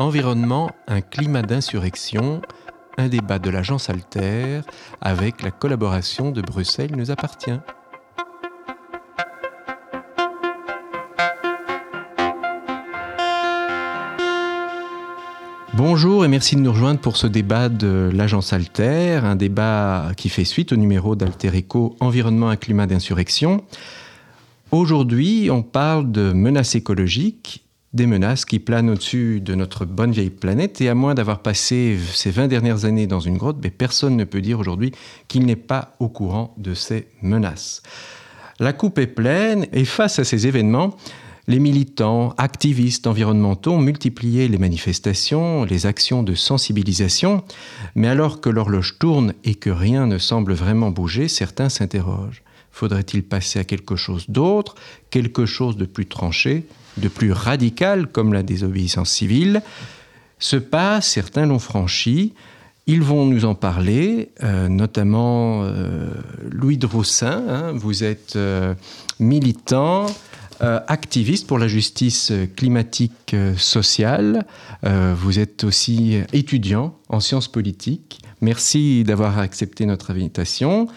Environnement, un climat d'insurrection, un débat de l'agence Alter avec la collaboration de Bruxelles nous appartient. Bonjour et merci de nous rejoindre pour ce débat de l'agence Alter, un débat qui fait suite au numéro d'Alter Eco Environnement, un climat d'insurrection. Aujourd'hui, on parle de menaces écologiques des menaces qui planent au-dessus de notre bonne vieille planète. Et à moins d'avoir passé ces 20 dernières années dans une grotte, mais personne ne peut dire aujourd'hui qu'il n'est pas au courant de ces menaces. La coupe est pleine et face à ces événements, les militants, activistes environnementaux ont multiplié les manifestations, les actions de sensibilisation, mais alors que l'horloge tourne et que rien ne semble vraiment bouger, certains s'interrogent. Faudrait-il passer à quelque chose d'autre, quelque chose de plus tranché? De plus radical, comme la désobéissance civile. Ce pas, certains l'ont franchi. Ils vont nous en parler, euh, notamment euh, Louis Droussin. Hein. vous êtes euh, militant, activiste pour la justice climatique sociale. vous êtes aussi étudiant en sciences politiques. Merci d'avoir accepté notre invitation.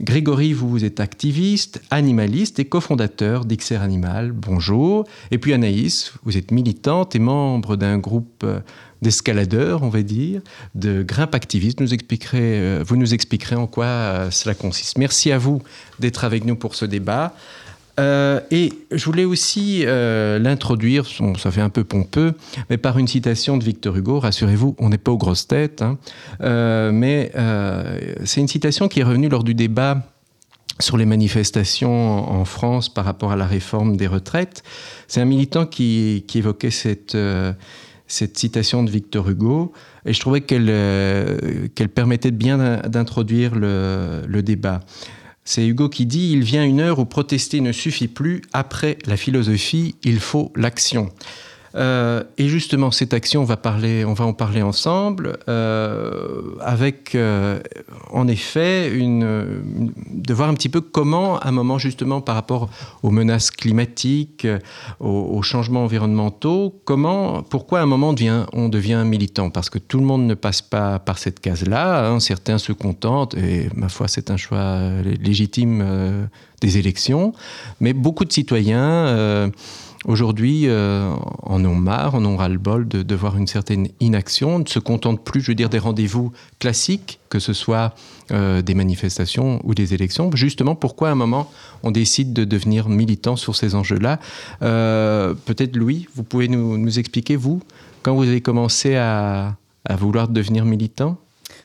Grégory, vous, êtes activiste, animaliste et cofondateur d'Ixer Animal. Bonjour. Et puis Anaïs, vous êtes militante et membre d'un groupe euh, d'escaladeurs, on va dire, de grimpe activiste. Nous euh, vous nous expliquerez en quoi euh, cela consiste. Merci à vous d'être avec nous pour ce débat. Euh, et je voulais aussi euh, l'introduire, ça fait un peu pompeux, mais par une citation de Victor Hugo. Rassurez-vous, on n'est pas aux grosses têtes, hein. euh, mais c'est une citation qui est revenue lors du débat sur les manifestations en France par rapport à la réforme des retraites. C'est un militant qui, évoquait cette, citation de Victor Hugo, et je trouvais qu'elle qu'elle permettait bien d'introduire le débat. C'est Hugo qui dit Il vient une heure où protester ne suffit plus. Après la philosophie, il faut l'action. Euh, et justement, cette action, on va, en parler ensemble, euh, avec euh, en effet de voir un petit peu comment, à un moment justement par rapport aux menaces climatiques, aux, changements environnementaux, comment, pourquoi à un moment on devient militant? Parce que tout le monde ne passe pas par cette case-là. Hein. certains se contentent, et ma foi, c'est un choix légitime des élections, mais beaucoup de citoyens aujourd'hui euh, en ont marre, en ont ras-le-bol de, voir une certaine inaction, ne se contentent plus, je veux dire, des rendez-vous classiques, que ce soit euh, des manifestations ou des élections. Justement, pourquoi à un moment on décide de devenir militant sur ces enjeux-là? Euh, Peut-être Louis, vous pouvez nous, expliquer, vous, quand vous avez commencé à vouloir devenir militant?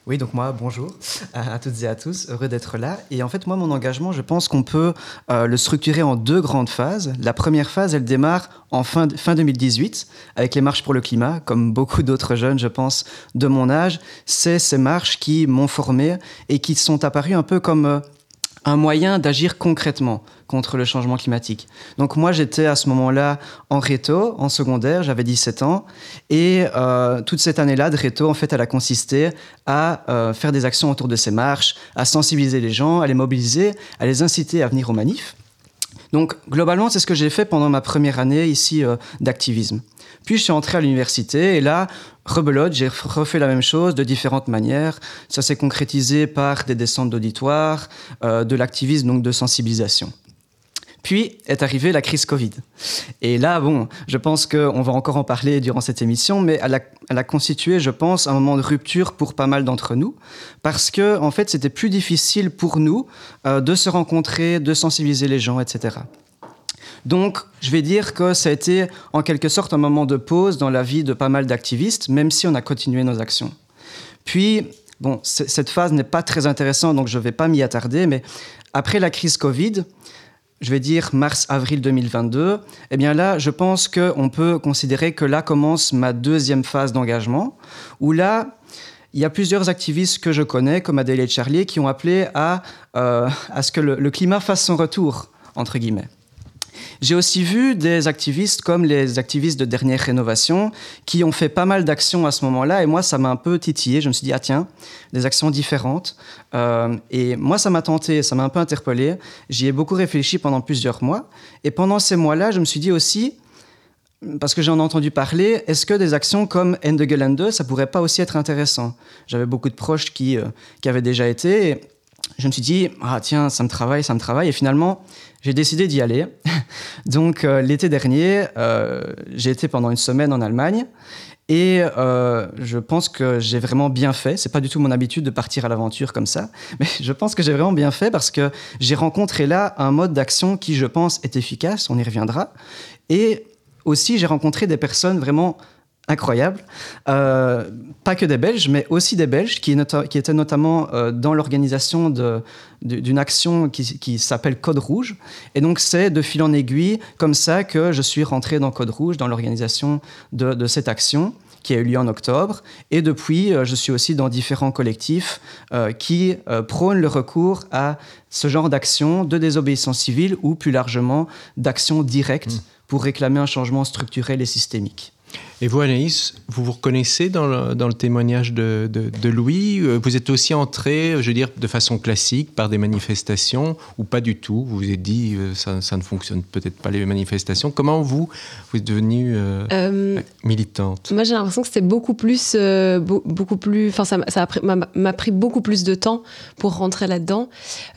Oui, donc moi, bonjour à, toutes et à tous, heureux d'être là. Et en fait, moi, mon engagement, je pense qu'on peut euh, le structurer en deux grandes phases. La première phase, elle démarre en fin, fin 2018 avec les marches pour le climat, comme beaucoup d'autres jeunes, je pense, de mon âge. C'est ces marches qui m'ont formé et qui sont apparues un peu comme euh, un moyen d'agir concrètement contre le changement climatique. Donc moi, j'étais à ce moment-là en réto, en secondaire, j'avais 17 ans, et euh, toute cette année-là de réto, en fait, elle a consisté à euh, faire des actions autour de ces marches, à sensibiliser les gens, à les mobiliser, à les inciter à venir aux manifs. Donc globalement, c'est ce que j'ai fait pendant ma première année ici euh, d'activisme. Puis je suis entré à l'université et là, rebelote, j'ai refait la même chose de différentes manières. Ça s'est concrétisé par des descentes d'auditoire, euh, de l'activisme, donc de sensibilisation. Puis est arrivée la crise Covid. Et là, bon, je pense qu'on va encore en parler durant cette émission, mais elle a, constitué, je pense, un moment de rupture pour pas mal d'entre nous, parce que, en fait, c'était plus difficile pour nous euh, de se rencontrer, de sensibiliser les gens, etc. Donc, je vais dire que ça a été en quelque sorte un moment de pause dans la vie de pas mal d'activistes, même si on a continué nos actions. Puis, bon, cette phase n'est pas très intéressante, donc je ne vais pas m'y attarder, mais après la crise Covid, je vais dire mars-avril 2022, eh bien là, je pense qu'on peut considérer que là commence ma deuxième phase d'engagement, où là, il y a plusieurs activistes que je connais, comme Adèle et Charlie, qui ont appelé à, euh, à ce que le climat fasse son retour, entre guillemets. J'ai aussi vu des activistes comme les activistes de dernière rénovation qui ont fait pas mal d'actions à ce moment-là et moi ça m'a un peu titillé. Je me suis dit ah tiens des actions différentes euh, et moi ça m'a tenté, ça m'a un peu interpellé. J'y ai beaucoup réfléchi pendant plusieurs mois et pendant ces mois-là je me suis dit aussi parce que j'en ai entendu parler, est-ce que des actions comme Ende 2, ça pourrait pas aussi être intéressant? J'avais beaucoup de proches qui, euh, qui avaient déjà été. Et je me suis dit, ah tiens, ça me travaille, ça me travaille. Et finalement, j'ai décidé d'y aller. Donc euh, l'été dernier, euh, j'ai été pendant une semaine en Allemagne. Et je pense que j'ai vraiment bien fait. C'est pas du tout mon habitude de partir à l'aventure comme ça, mais je pense que j'ai vraiment bien fait parce que j'ai rencontré là un mode d'action qui, je pense, est efficace. On y reviendra. Et aussi, j'ai rencontré des personnes vraiment incroyables, euh, pas que des Belges, mais aussi des Belges qui, qui étaient notamment euh, dans l'organisation d'une action qui, s'appelle Code Rouge. Et donc, c'est de fil en aiguille, comme ça, que je suis rentré dans Code Rouge, dans l'organisation de, cette action qui a eu lieu en octobre. Et depuis, euh, je suis aussi dans différents collectifs qui prônent le recours à ce genre d'action de désobéissance civile ou plus largement d'action directe. Mmh pour réclamer un changement structurel et systémique. Et vous, Anaïs, vous vous reconnaissez dans le, dans le témoignage de, de, Louis euh, Vous êtes aussi entré, je veux dire, de façon classique par des manifestations ou pas du tout? Vous vous êtes dit, euh, ça, ça ne fonctionne peut-être pas les manifestations. Comment vous, vous êtes devenue euh, militante? Moi, j'ai l'impression que c'était beaucoup plus, beaucoup plus. Enfin, ça m'a pris beaucoup plus de temps pour rentrer là-dedans.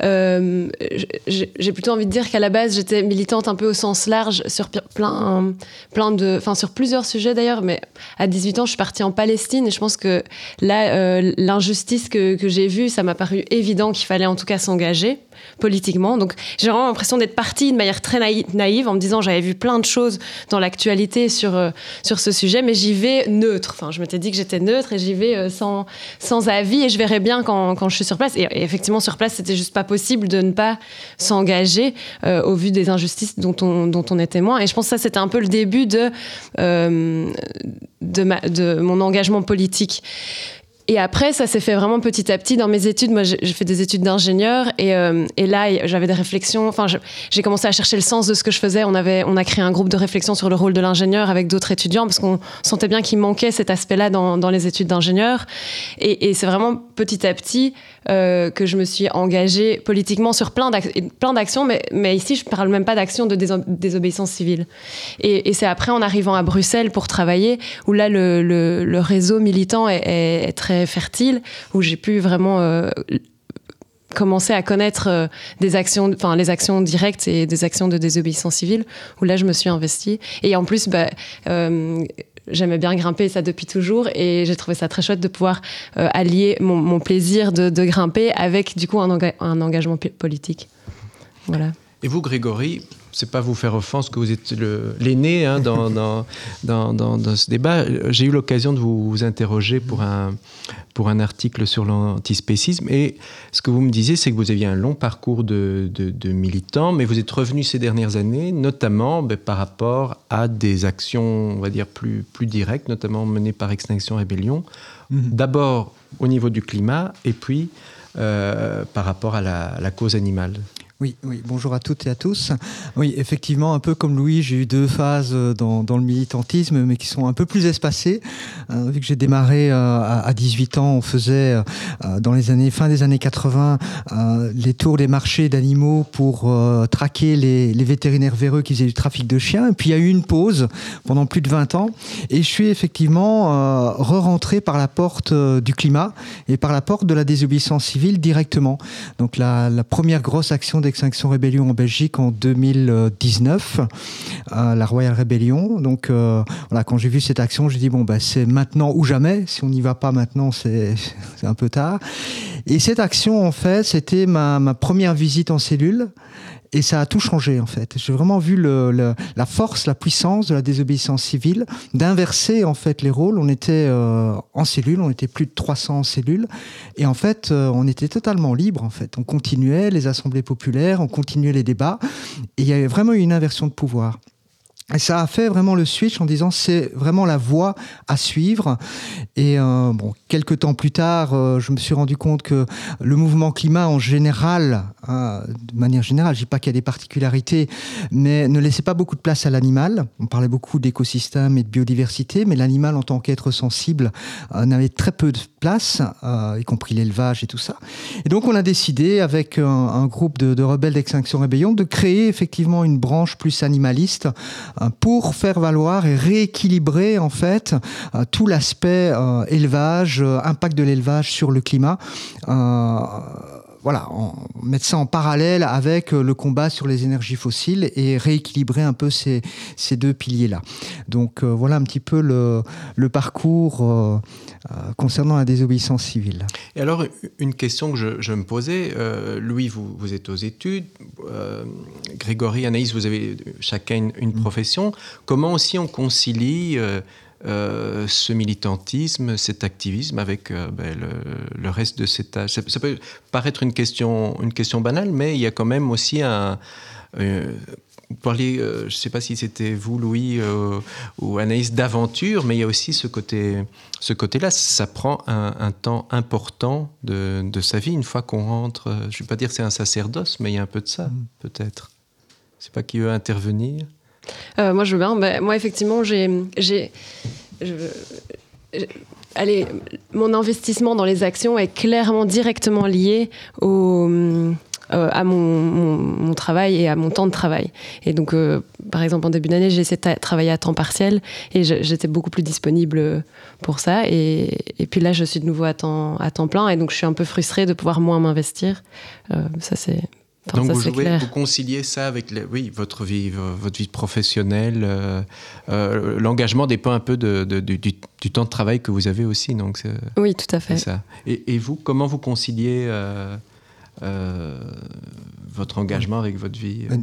j'ai plutôt envie de dire qu'à la base, j'étais militante un peu au sens large sur plein, plein de, enfin, sur plusieurs sujets d'ailleurs mais à 18 ans, je suis partie en Palestine et je pense que là, euh, l'injustice que, que j'ai vue, ça m'a paru évident qu'il fallait en tout cas s'engager politiquement. Donc j'ai vraiment l'impression d'être partie de manière très naïve en me disant j'avais vu plein de choses dans l'actualité sur, euh, sur ce sujet, mais j'y vais neutre. Enfin, je m'étais dit que j'étais neutre et j'y vais euh, sans, sans avis et je verrai bien quand, quand je suis sur place. Et, effectivement, sur place, c'était juste pas possible de ne pas s'engager euh, au vu des injustices dont on, dont on est témoin. Et je pense que ça, c'était un peu le début de, de, mon engagement politique. Et après, ça s'est fait vraiment petit à petit dans mes études. Moi, j'ai fait des études d'ingénieur et, euh, et, là, j'avais des réflexions. Enfin, j'ai commencé à chercher le sens de ce que je faisais. On avait, on a créé un groupe de réflexion sur le rôle de l'ingénieur avec d'autres étudiants parce qu'on sentait bien qu'il manquait cet aspect-là dans, les études d'ingénieur. Et, c'est vraiment petit à petit euh, que je me suis engagée politiquement sur plein d'actions, mais, ici, je parle même pas d'actions de désobéissance civile. Et, c'est après, en arrivant à Bruxelles pour travailler, où là, le, réseau militant est très fertile, où j'ai pu vraiment euh, commencer à connaître euh, des actions, enfin les actions directes et des actions de désobéissance civile, où là je me suis investie. Et en plus, bah, euh, j'aimais bien grimper ça depuis toujours et j'ai trouvé ça très chouette de pouvoir allier mon, plaisir de, grimper avec du coup un, un engagement politique. Voilà. Et vous, Grégory, c'est pas vous faire offense que vous êtes l'aîné hein, dans, dans, dans, dans, ce débat. J'ai eu l'occasion de vous, interroger pour un, pour un article sur l'antispécisme. Et ce que vous me disiez, c'est que vous aviez un long parcours de, de, militant, mais vous êtes revenu ces dernières années, notamment ben, par rapport à des actions, on va dire, plus, plus directes, notamment menées par Extinction Rébellion. Mhm. D'abord au niveau du climat, et puis euh, par rapport à la, la cause animale. Oui, oui, bonjour à toutes et à tous. Oui, effectivement, un peu comme Louis, j'ai eu deux phases euh, dans, le militantisme, mais qui sont un peu plus espacées. Euh, vu que j'ai démarré euh, à, 18 ans, on faisait dans les années fin des années 80 les tours des marchés d'animaux pour traquer les, vétérinaires véreux qui faisaient du trafic de chiens. Et puis il y a eu une pause pendant plus de 20 ans, et je suis effectivement re-rentré par la porte du climat et par la porte de la désobéissance civile directement. Donc la première grosse action d'Extinction Rébellion en Belgique en 2019, la Royal Rébellion. Donc euh, voilà, quand j'ai vu cette action, j'ai dit bon bah c'est maintenant ou jamais. Si on n'y va pas maintenant, c'est un peu tard. Et cette action, en fait, c'était ma première visite en cellule et ça a tout changé en fait. J'ai vraiment vu le, la force, la puissance de la désobéissance civile, d'inverser en fait les rôles. On était euh, en cellule, on était plus de 300 cellules, et en fait, euh, on était totalement libre en fait. On continuait les assemblées populaires, on continuait les débats, et il y avait vraiment une inversion de pouvoir. Et ça a fait vraiment le switch en disant c'est vraiment la voie à suivre. Et euh, bon, quelques temps plus tard, euh, je me suis rendu compte que le mouvement climat en général, hein, de manière générale, je dis pas qu'il y a des particularités, mais ne laissait pas beaucoup de place à l'animal. On parlait beaucoup d'écosystèmes et de biodiversité, mais l'animal en tant qu'être sensible euh, n'avait très peu de place, y compris l'élevage et tout ça. Et donc on a décidé avec un, groupe de rebelles d'Extinction Rébellion de créer effectivement une branche plus animaliste pour faire valoir et rééquilibrer en fait tout l'aspect élevage, impact de l'élevage sur le climat voilà, mettre ça en parallèle avec euh, le combat sur les énergies fossiles et rééquilibrer un peu ces, ces deux piliers-là. Donc euh, voilà un petit peu le, le parcours euh, concernant la désobéissance civile. Et alors, une question que je, je me posais, Louis, vous, vous, êtes aux études, Grégory, Anaïs, vous avez chacun une, une mm. profession. Comment aussi on concilie euh, ce militantisme, cet activisme avec euh, ben, le, reste de cet âge. Ça, peut paraître une question, une question banale, mais il y a quand même aussi un... Euh, vous parliez, je ne sais pas si c'était vous, Louis, ou Anaïs, d'aventure, mais il y a aussi ce côté, ce côté-là. Ça prend un, temps important de, de, sa vie une fois qu'on rentre. Je ne vais pas dire que c'est un sacerdoce, mais il y a un peu de ça, mm. peut-être. Je ne sais pas qui veut intervenir. Euh, moi, je veux bien. Ben, moi, effectivement, j'ai. Mon investissement dans les actions est clairement directement lié euh, à mon, travail et à mon temps de travail. Et donc, euh, par exemple, en début d'année, j'ai essayé de travailler à temps partiel et j'étais beaucoup plus disponible pour ça. Et, puis là, je suis de nouveau à temps, à temps plein et donc je suis un peu frustrée de pouvoir moins m'investir. ça, c'est donc vous, jouez, vous conciliez ça avec oui, votre vie, votre vie professionnelle. Euh, euh, l'engagement dépend un peu de, du, du, temps de travail que vous avez aussi. Donc oui, tout à fait. Ça. Et, et, vous, comment vous conciliez euh, votre engagement avec votre vie euh,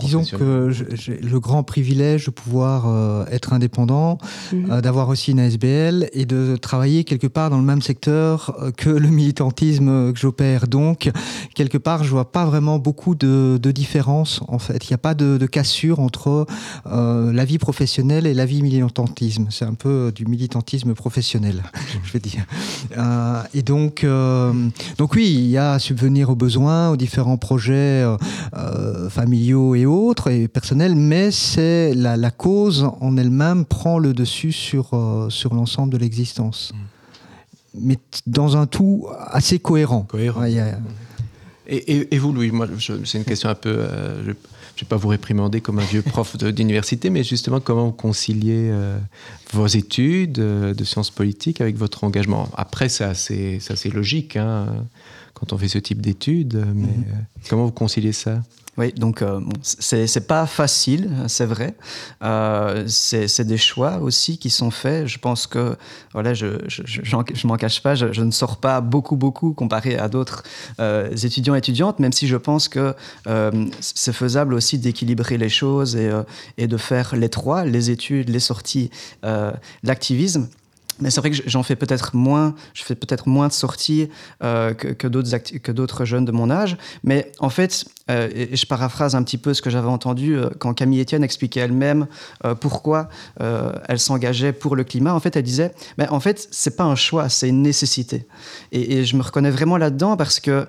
Disons que j'ai le grand privilège de pouvoir euh, être indépendant, mhm. euh, d'avoir aussi une ASBL et de travailler quelque part dans le même secteur que le militantisme que j'opère. Donc, quelque part, je vois pas vraiment beaucoup de, de différence en fait. Il n'y a pas de, de, cassure entre la vie professionnelle et la vie militantisme. C'est un peu du militantisme professionnel, je vais dire. et donc, donc oui, il y a à subvenir aux besoins, aux différents projets euh, euh, familiaux et autres, et personnels, mais c'est la, la, cause en elle-même prend le dessus sur, euh, sur l'ensemble de l'existence. Mm. Mais dans un tout assez cohérent. Cohérent. et, et, vous, Louis, moi, c'est une question un peu. je ne vais pas vous réprimander comme un vieux prof d'université, mais justement, comment vous conciliez vos études de sciences politiques avec votre engagement? Après, c'est assez, assez, logique. Hein quand on fait ce type d'études. Mais mhm. euh, comment vous conciliez ça? Oui, donc euh, c'est pas facile, c'est vrai. Euh, c'est des choix aussi qui sont faits. Je pense que, voilà, je, je, je, m'en cache pas, je, ne sors pas beaucoup, beaucoup comparé à d'autres euh, étudiants et étudiantes, même si je pense que euh, c'est faisable aussi d'équilibrer les choses et, et, de faire les trois, les études, les sorties, l'activisme. Mais c'est vrai que j'en fais peut-être moins, je fais peut-être moins de sorties euh, que, d'autres jeunes de mon âge. Mais en fait, euh, et je paraphrase un petit peu ce que j'avais entendu euh, quand Camille Etienne expliquait elle-même pourquoi elle s'engageait pour le climat. En fait, elle disait, ben, en fait, c'est pas un choix, c'est une nécessité. Et, je me reconnais vraiment là-dedans parce que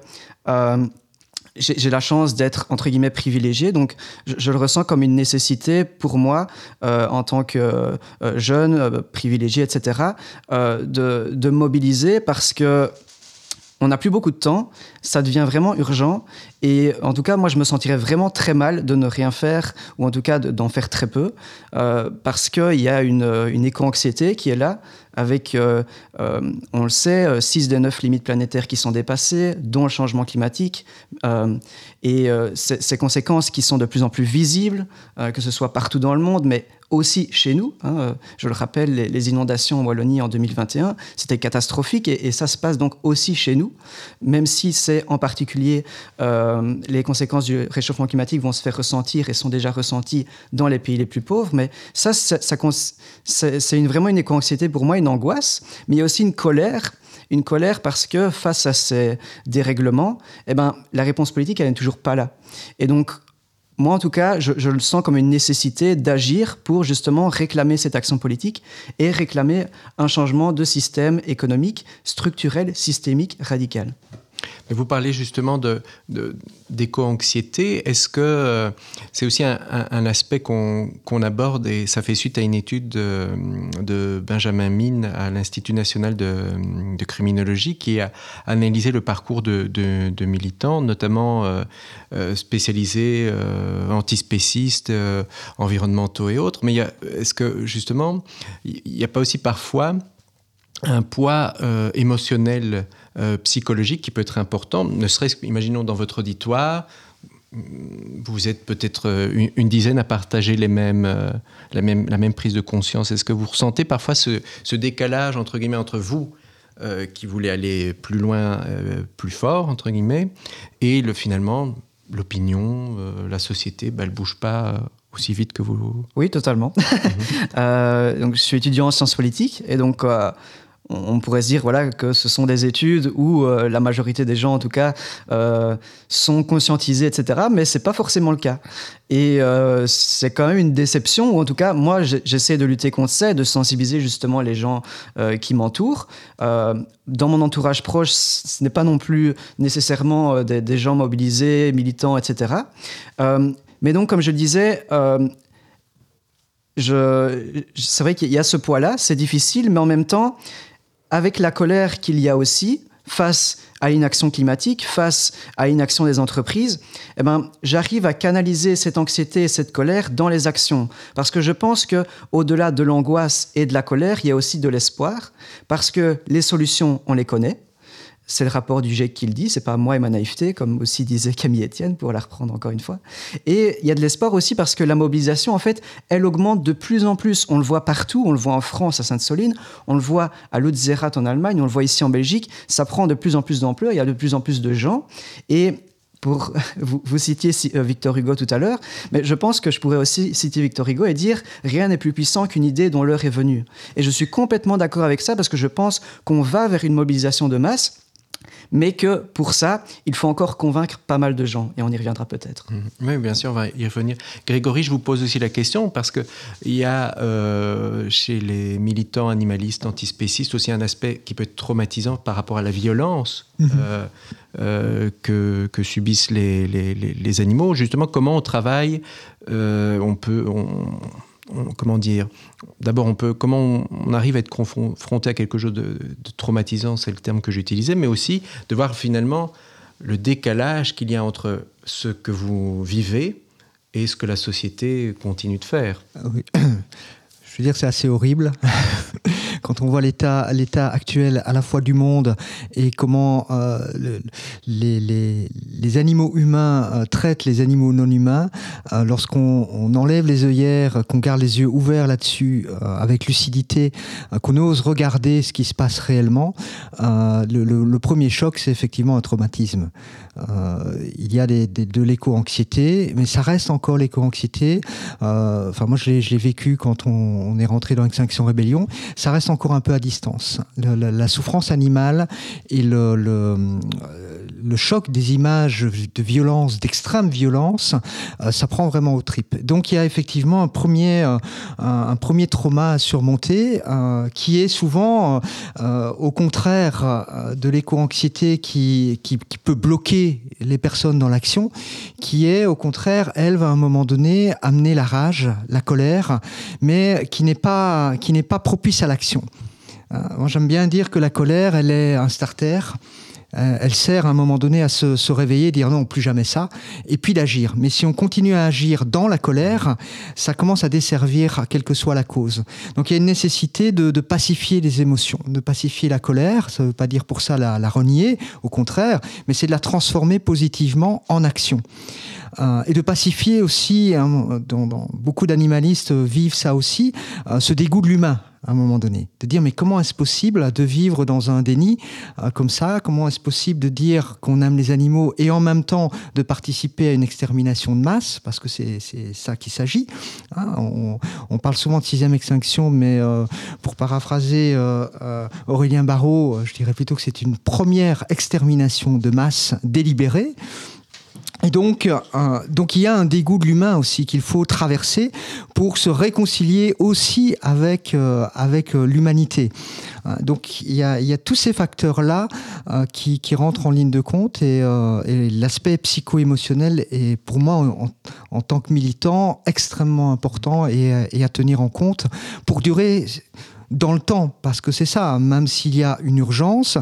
j'ai la chance d'être entre guillemets privilégié, donc je, le ressens comme une nécessité pour moi euh, en tant que euh, jeune euh, privilégié, etc., de, de, mobiliser parce que on n'a plus beaucoup de temps, ça devient vraiment urgent. Et en tout cas, moi, je me sentirais vraiment très mal de ne rien faire, ou en tout cas d'en faire très peu, euh, parce qu'il y a une, une éco-anxiété qui est là, avec, euh, euh, on le sait, 6 des 9 limites planétaires qui sont dépassées, dont le changement climatique, euh, et euh, ces conséquences qui sont de plus en plus visibles, euh, que ce soit partout dans le monde, mais aussi chez nous. Hein, euh, je le rappelle, les, les, inondations en Wallonie en 2021, c'était catastrophique et, et, ça se passe donc aussi chez nous, même si en particulier euh, les conséquences du réchauffement climatique vont se faire ressentir et sont déjà ressenties dans les pays les plus pauvres. Mais ça, c'est vraiment une éco-anxiété pour moi, une angoisse, mais il y a aussi une colère une colère parce que face à ces dérèglements, eh ben, la réponse politique, n'est toujours pas là. Et donc, moi, en tout cas, je, je le sens comme une nécessité d'agir pour justement réclamer cette action politique et réclamer un changement de système économique, structurel, systémique, radical. Vous parlez justement de, d'éco-anxiété. Est-ce que euh, c'est aussi un, aspect qu'on, aborde et ça fait suite à une étude de, Benjamin Mine à l'Institut national de, criminologie qui a analysé le parcours de, militants, notamment euh, euh, spécialisés, antispécistes, environnementaux et autres. Mais est-ce que justement, il n'y a pas aussi parfois un poids émotionnel euh, psychologique qui peut être important, ne serait-ce imaginons dans votre auditoire, vous êtes peut-être euh, une, dizaine à partager les mêmes, euh, la, même, la même prise de conscience. Est-ce que vous ressentez parfois ce, ce décalage entre guillemets entre vous qui voulez aller plus loin, plus fort entre guillemets, et le finalement l'opinion, la société, bah, elle bouge pas aussi vite que vous Oui, totalement. Mhm. donc, je suis étudiant en sciences politiques et donc on pourrait se dire voilà que ce sont des études où euh, la majorité des gens en tout cas euh, sont conscientisés etc mais c'est pas forcément le cas. Et euh, c'est quand même une déception ou en tout cas moi j'essaie de lutter contre ça de sensibiliser justement les gens qui m'entourent. Dans mon entourage proche ce n'est pas non plus nécessairement des, des, gens mobilisés militants etc mais donc comme je le disais c'est vrai qu'il y a ce poids-là, c'est difficile, mais en même temps, avec la colère qu'il y a aussi face à l'inaction climatique, face à l'inaction des entreprises, eh ben, j'arrive à canaliser cette anxiété et cette colère dans les actions. Parce que je pense que au-delà de l'angoisse et de la colère, il y a aussi de l'espoir, parce que les solutions, on les connaît. C'est le rapport du GIEC qui le dit, c'est pas moi et ma naïveté, comme aussi disait Camille Etienne, pour la reprendre encore une fois. Et il y a de l'espoir aussi parce que la mobilisation, en fait, elle augmente de plus en plus. On le voit partout, on le voit en France, à Sainte-Soline, on le voit à Lutzerat en Allemagne, on le voit ici en Belgique. Ça prend de plus en plus d'ampleur, il y a de plus en plus de gens. Et pour vous, vous citiez euh, Victor Hugo tout à l'heure, mais je pense que je pourrais aussi citer Victor Hugo et dire rien n'est plus puissant qu'une idée dont l'heure est venue. Et je suis complètement d'accord avec ça parce que je pense qu'on va vers une mobilisation de masse mais que pour ça, il faut encore convaincre pas mal de gens, et on y reviendra peut-être. Mmh. Oui, bien sûr, on va y revenir. Grégory, je vous pose aussi la question, parce qu'il y a euh, chez les militants animalistes, antispécistes, aussi un aspect qui peut être traumatisant par rapport à la violence mmh. euh, euh, que, que, subissent les, les, les, animaux. Justement, comment on travaille, on peut... On, comment dire D'abord, on peut comment on, arrive à être confronté à quelque chose de, traumatisant, c'est le terme que j'utilisais, mais aussi de voir finalement le décalage qu'il y a entre ce que vous vivez et ce que la société continue de faire. Je veux dire, c'est assez horrible. quand on voit l'état l'état actuel à la fois du monde et comment euh, les, les, les, animaux humains euh, traitent les animaux non humains, euh, lorsqu'on enlève les œillères, qu'on garde les yeux ouverts là-dessus avec lucidité, qu'on ose regarder ce qui se passe réellement, le, premier choc, c'est effectivement un traumatisme. il y a des, de l'éco-anxiété, mais ça reste encore l'éco-anxiété. Enfin, moi, je l'ai vécu quand on, on est rentré dans Extinction Rébellion. Ça reste encore un peu à distance. la, souffrance animale et le, choc des images de violence, d'extrême violence, euh, ça prend vraiment au tripes. Donc il y a effectivement un premier, euh, un, premier trauma à surmonter euh, qui est souvent, au contraire de l'éco-anxiété qui, qui, qui, peut bloquer les personnes dans l'action, qui est au contraire, elle va à un moment donné amener la rage, la colère, mais qui n'est pas, qui n'est pas propice à l'action. Euh, moi, j'aime bien dire que la colère, elle est un starter. Euh, elle sert à un moment donné à se, réveiller, dire non, plus jamais ça, et puis d'agir. Mais si on continue à agir dans la colère, ça commence à desservir quelle que soit la cause. Donc il y a une nécessité de, pacifier les émotions, de pacifier la colère. Ça ne veut pas dire pour ça la, renier, au contraire, mais c'est de la transformer positivement en action. Euh, et de pacifier aussi, hein, beaucoup d'animalistes vivent ça aussi, ce dégoût de l'humain à un moment donné. De dire, mais comment est-ce possible de vivre dans un déni euh, comme ça? Comment est-ce possible de dire qu'on aime les animaux et en même temps de participer à une extermination de masse? Parce que c'est ça qu'il s'agit. Hein. on, parle souvent de sixième extinction, mais euh, pour paraphraser euh, Aurélien Barraud, je dirais plutôt que c'est une première extermination de masse délibérée. Et donc, euh, donc il y a un dégoût de l'humain aussi qu'il faut traverser pour se réconcilier aussi avec, euh, avec euh, l'humanité. Donc il y, a, tous ces facteurs-là qui, qui, rentrent en ligne de compte et, l'aspect psycho-émotionnel est pour moi en, tant que militant extrêmement important et à tenir en compte pour durer dans le temps, parce que c'est ça, même s'il y a une urgence,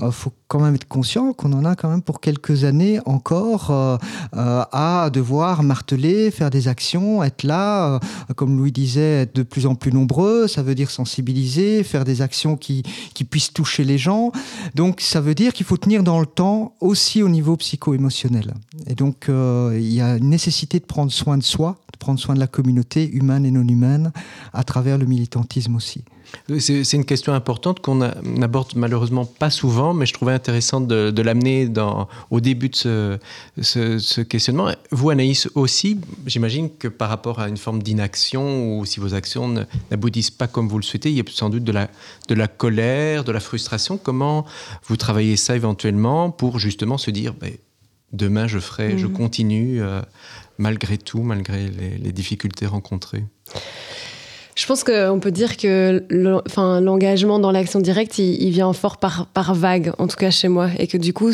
il euh, faut quand même être conscient qu'on en a quand même pour quelques années encore euh, euh, à devoir marteler, faire des actions, être là, comme Louis disait, être de plus en plus nombreux, ça veut dire sensibiliser, faire des actions qui, qui puissent toucher les gens. Donc ça veut dire qu'il faut tenir dans le temps aussi au niveau psycho-émotionnel. Et donc il y a une nécessité de prendre soin de soi, de prendre soin de la communauté humaine et non humaine à travers le militantisme aussi. C'est une question importante qu'on n'aborde malheureusement pas souvent, mais je trouvais intéressant de, l'amener au début de ce, ce, questionnement. Vous, Anaïs, aussi, j'imagine que par rapport à une forme d'inaction ou si vos actions n'aboutissent pas comme vous le souhaitez, il y a sans doute de la, de la colère, de la frustration. Comment vous travaillez ça éventuellement pour justement se dire ben, demain je ferai, je mmh. continue euh, malgré tout, malgré les, les difficultés rencontrées? Je pense qu'on peut dire que l'engagement dans l'action directe, il, vient fort par, vague, en tout cas chez moi. Et que du coup,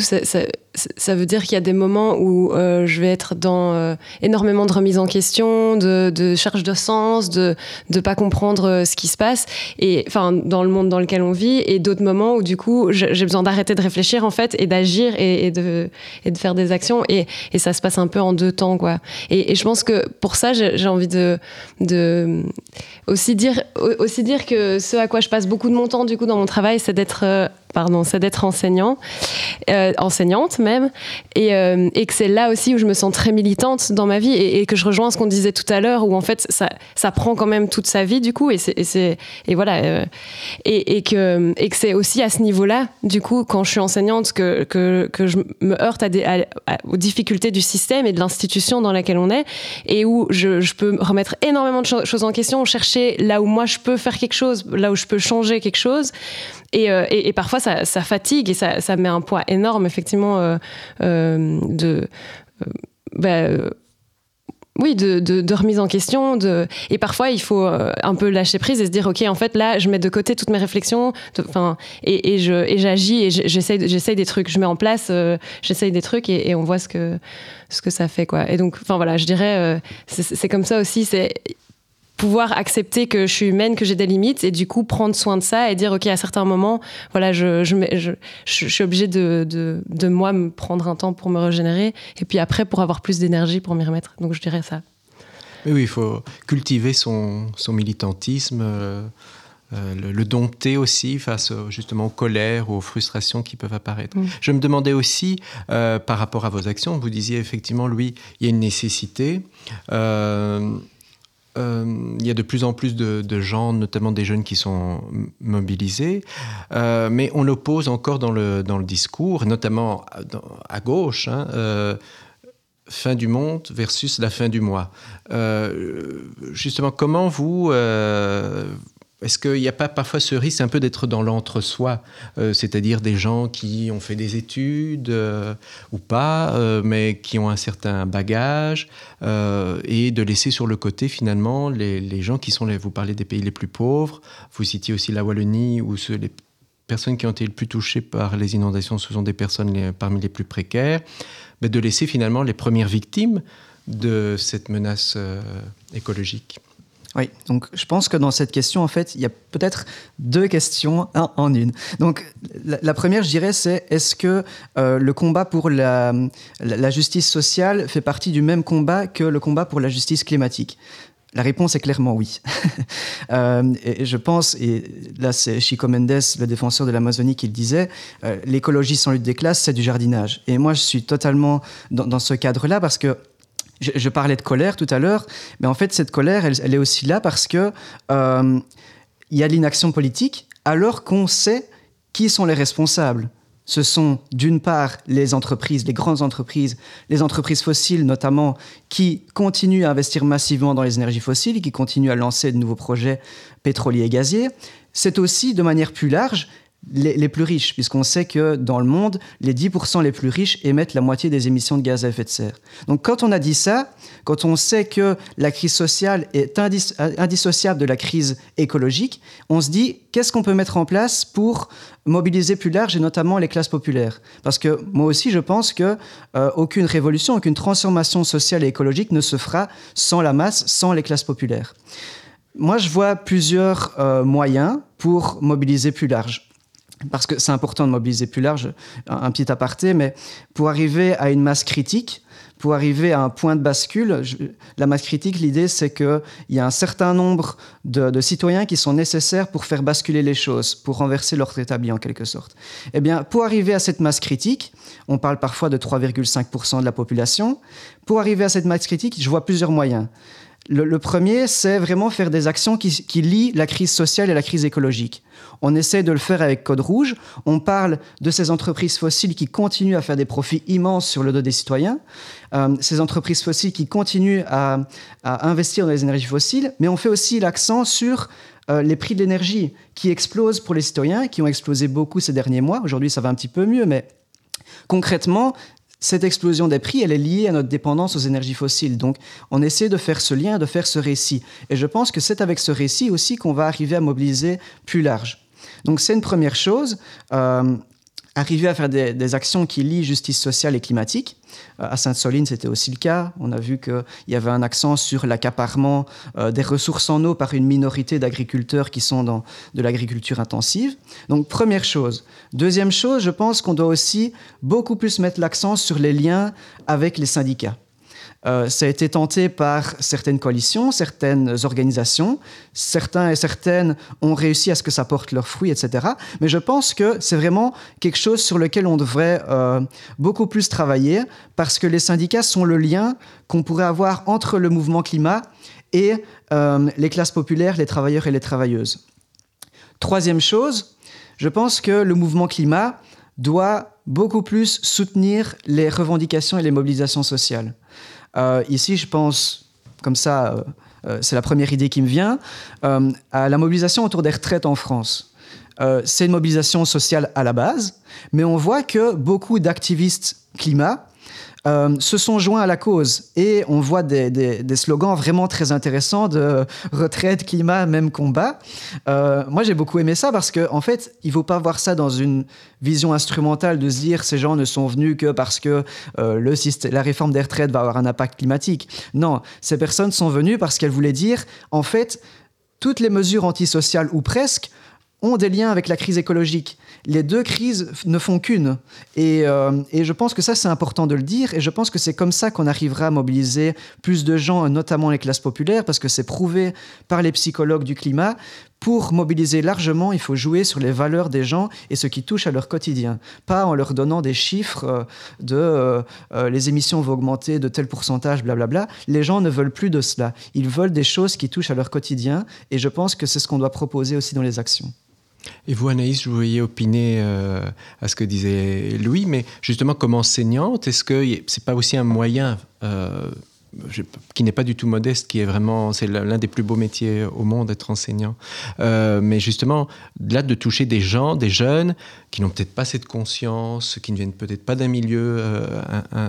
veut dire qu'il y a des moments où euh, je vais être dans euh, énormément de remise en question, de, de cherche de sens, de ne pas comprendre euh, ce qui se passe, et enfin dans le monde dans lequel on vit, et d'autres moments où du coup j'ai besoin d'arrêter de réfléchir en fait et d'agir et, de, et de faire des actions, et, et, ça se passe un peu en deux temps quoi. Et, et je pense que pour ça j'ai envie de, de aussi dire aussi dire que ce à quoi je passe beaucoup de mon temps du coup dans mon travail, c'est d'être pardon, c'est d'être enseignant, euh, enseignante même, et, euh, et que c'est là aussi où je me sens très militante dans ma vie et, que je rejoins ce qu'on disait tout à l'heure, où en fait ça, prend quand même toute sa vie du coup, et voilà, euh, et, que c'est aussi à ce niveau-là, du coup, quand je suis enseignante, que je me heurte aux difficultés du système et de l'institution dans laquelle on est, et où je peux remettre énormément de choses en question, chercher là où moi je peux faire quelque chose, là où je peux changer quelque chose, et, et, et parfois ça, fatigue et ça, ça, met un poids énorme, effectivement, euh, euh, de. Euh, bah, oui, de, de, remise en question. De... Et parfois, il faut un peu lâcher prise et se dire, OK, en fait, là, je mets de côté toutes mes réflexions enfin et, et, j'agis et j'essaye des trucs. Je mets en place, j'essaye des trucs et, on voit ce que, ce que ça fait. Quoi. Et donc, voilà, je dirais, c'est comme ça aussi. C'est pouvoir accepter que je suis humaine, que j'ai des limites, et du coup prendre soin de ça et dire ok à certains moments, voilà, je, je, je, je suis obligée de, de, de, moi me prendre un temps pour me régénérer, et puis après pour avoir plus d'énergie pour m'y remettre. Donc je dirais ça. Mais oui, il faut cultiver son, son militantisme. Euh, euh, le, dompter aussi face justement aux colères, aux frustrations qui peuvent apparaître. Mm. Je me demandais aussi, euh, par rapport à vos actions, vous disiez effectivement, lui, il y a une nécessité. Euh, il y a de plus en plus de, gens, notamment des jeunes qui sont mobilisés, euh, mais on l'oppose encore dans le, dans le discours, notamment à gauche. Hein, euh, fin du monde versus la fin du mois. justement, comment vous, est-ce qu'il n'y a pas parfois ce risque un peu d'être dans l'entre-soi, euh, c'est-à-dire des gens qui ont fait des études euh, ou pas, euh, mais qui ont un certain bagage, et de laisser sur le côté finalement les, gens qui sont, les, vous parlez des pays les plus pauvres, vous citiez aussi la Wallonie, où les personnes qui ont été le plus touchées par les inondations, ce sont des personnes parmi les plus précaires, mais de laisser finalement les premières victimes de cette menace écologique. Oui, donc je pense que dans cette question, en fait, il y a peut-être deux questions en une. Donc la, première, je dirais, c'est est-ce que euh, le combat pour la, justice sociale fait partie du même combat que le combat pour la justice climatique? La réponse est clairement oui. euh, et je pense, et là c'est Chico Mendes, le défenseur de l'Amazonie, qui le disait, euh, l'écologie sans lutte des classes, c'est du jardinage. Et moi je suis totalement dans ce cadre-là parce que je, parlais de colère tout à l'heure, mais en fait, cette colère, elle, est aussi là parce que euh, il y a l'inaction politique, alors qu'on sait qui sont les responsables. Ce sont d'une part les entreprises, les grandes entreprises, les entreprises fossiles notamment, qui continuent à investir massivement dans les énergies fossiles, qui continuent à lancer de nouveaux projets pétroliers et gaziers. C'est aussi, de manière plus large, les, plus riches, puisqu'on sait que dans le monde, les 10% les plus riches émettent la moitié des émissions de gaz à effet de serre. Donc quand on a dit ça, quand on sait que la crise sociale est indissociable de la crise écologique, on se dit qu'est-ce qu'on peut mettre en place pour mobiliser plus large et notamment les classes populaires? Parce que moi aussi, je pense que euh, aucune révolution, aucune transformation sociale et écologique ne se fera sans la masse, sans les classes populaires. Moi, je vois plusieurs euh, moyens pour mobiliser plus large parce que c'est important de mobiliser plus large, un, petit aparté, mais pour arriver à une masse critique, pour arriver à un point de bascule, la masse critique, l'idée c'est qu'il y a un certain nombre de, citoyens qui sont nécessaires pour faire basculer les choses, pour renverser l'ordre établi en quelque sorte. Eh bien, pour arriver à cette masse critique, on parle parfois de 3,5% de la population, pour arriver à cette masse critique, je vois plusieurs moyens. Le, premier, c'est vraiment faire des actions qui, lient la crise sociale et la crise écologique. On essaie de le faire avec Code Rouge. On parle de ces entreprises fossiles qui continuent à faire des profits immenses sur le dos des citoyens. Euh, ces entreprises fossiles qui continuent à, investir dans les énergies fossiles. Mais on fait aussi l'accent sur euh, les prix de l'énergie qui explosent pour les citoyens, qui ont explosé beaucoup ces derniers mois. Aujourd'hui, ça va un petit peu mieux, mais concrètement, cette explosion des prix, elle est liée à notre dépendance aux énergies fossiles. Donc, on essaie de faire ce lien, de faire ce récit. Et je pense que c'est avec ce récit aussi qu'on va arriver à mobiliser plus large. Donc c'est une première chose. Euh, arriver à faire des, actions qui lient justice sociale et climatique. Euh, à Sainte-Soline, c'était aussi le cas. On a vu qu'il y avait un accent sur l'accaparement euh, des ressources en eau par une minorité d'agriculteurs qui sont dans de l'agriculture intensive. Donc, première chose. Deuxième chose, je pense qu'on doit aussi beaucoup plus mettre l'accent sur les liens avec les syndicats. Euh, ça a été tenté par certaines coalitions, certaines organisations. Certains et certaines ont réussi à ce que ça porte leurs fruits, etc. Mais je pense que c'est vraiment quelque chose sur lequel on devrait euh, beaucoup plus travailler parce que les syndicats sont le lien qu'on pourrait avoir entre le mouvement climat et euh, les classes populaires, les travailleurs et les travailleuses. Troisième chose, je pense que le mouvement climat doit beaucoup plus soutenir les revendications et les mobilisations sociales. Euh, ici, je pense, comme ça, euh, euh, c'est la première idée qui me vient, à la mobilisation autour des retraites en France. c'est une mobilisation sociale à la base, mais on voit que beaucoup d'activistes climat euh, se sont joints à la cause. Et on voit des, slogans vraiment très intéressants de retraite, climat, même combat. Euh, moi, j'ai beaucoup aimé ça parce qu'en en fait, il ne faut pas voir ça dans une vision instrumentale de se dire ces gens ne sont venus que parce que euh, le la réforme des retraites va avoir un impact climatique. Non, ces personnes sont venues parce qu'elles voulaient dire, en fait, toutes les mesures antisociales ou presque ont des liens avec la crise écologique. Les deux crises ne font qu'une. Euh, et, je pense que ça, c'est important de le dire. Et je pense que c'est comme ça qu'on arrivera à mobiliser plus de gens, notamment les classes populaires, parce que c'est prouvé par les psychologues du climat. Pour mobiliser largement, il faut jouer sur les valeurs des gens et ce qui touche à leur quotidien. Pas en leur donnant des chiffres euh, de euh, les émissions vont augmenter de tel pourcentage, blablabla. Les gens ne veulent plus de cela. Ils veulent des choses qui touchent à leur quotidien. Et je pense que c'est ce qu'on doit proposer aussi dans les actions. Et vous, Anaïs, je voyais opiner euh, à ce que disait Louis, mais justement, comme enseignante, est-ce que c'est pas aussi un moyen euh, qui n'est pas du tout modeste, qui est vraiment, c'est l'un des plus beaux métiers au monde, être enseignant. Euh, mais justement, là, de toucher des gens, des jeunes, qui n'ont peut-être pas cette conscience, qui ne viennent peut-être pas d'un milieu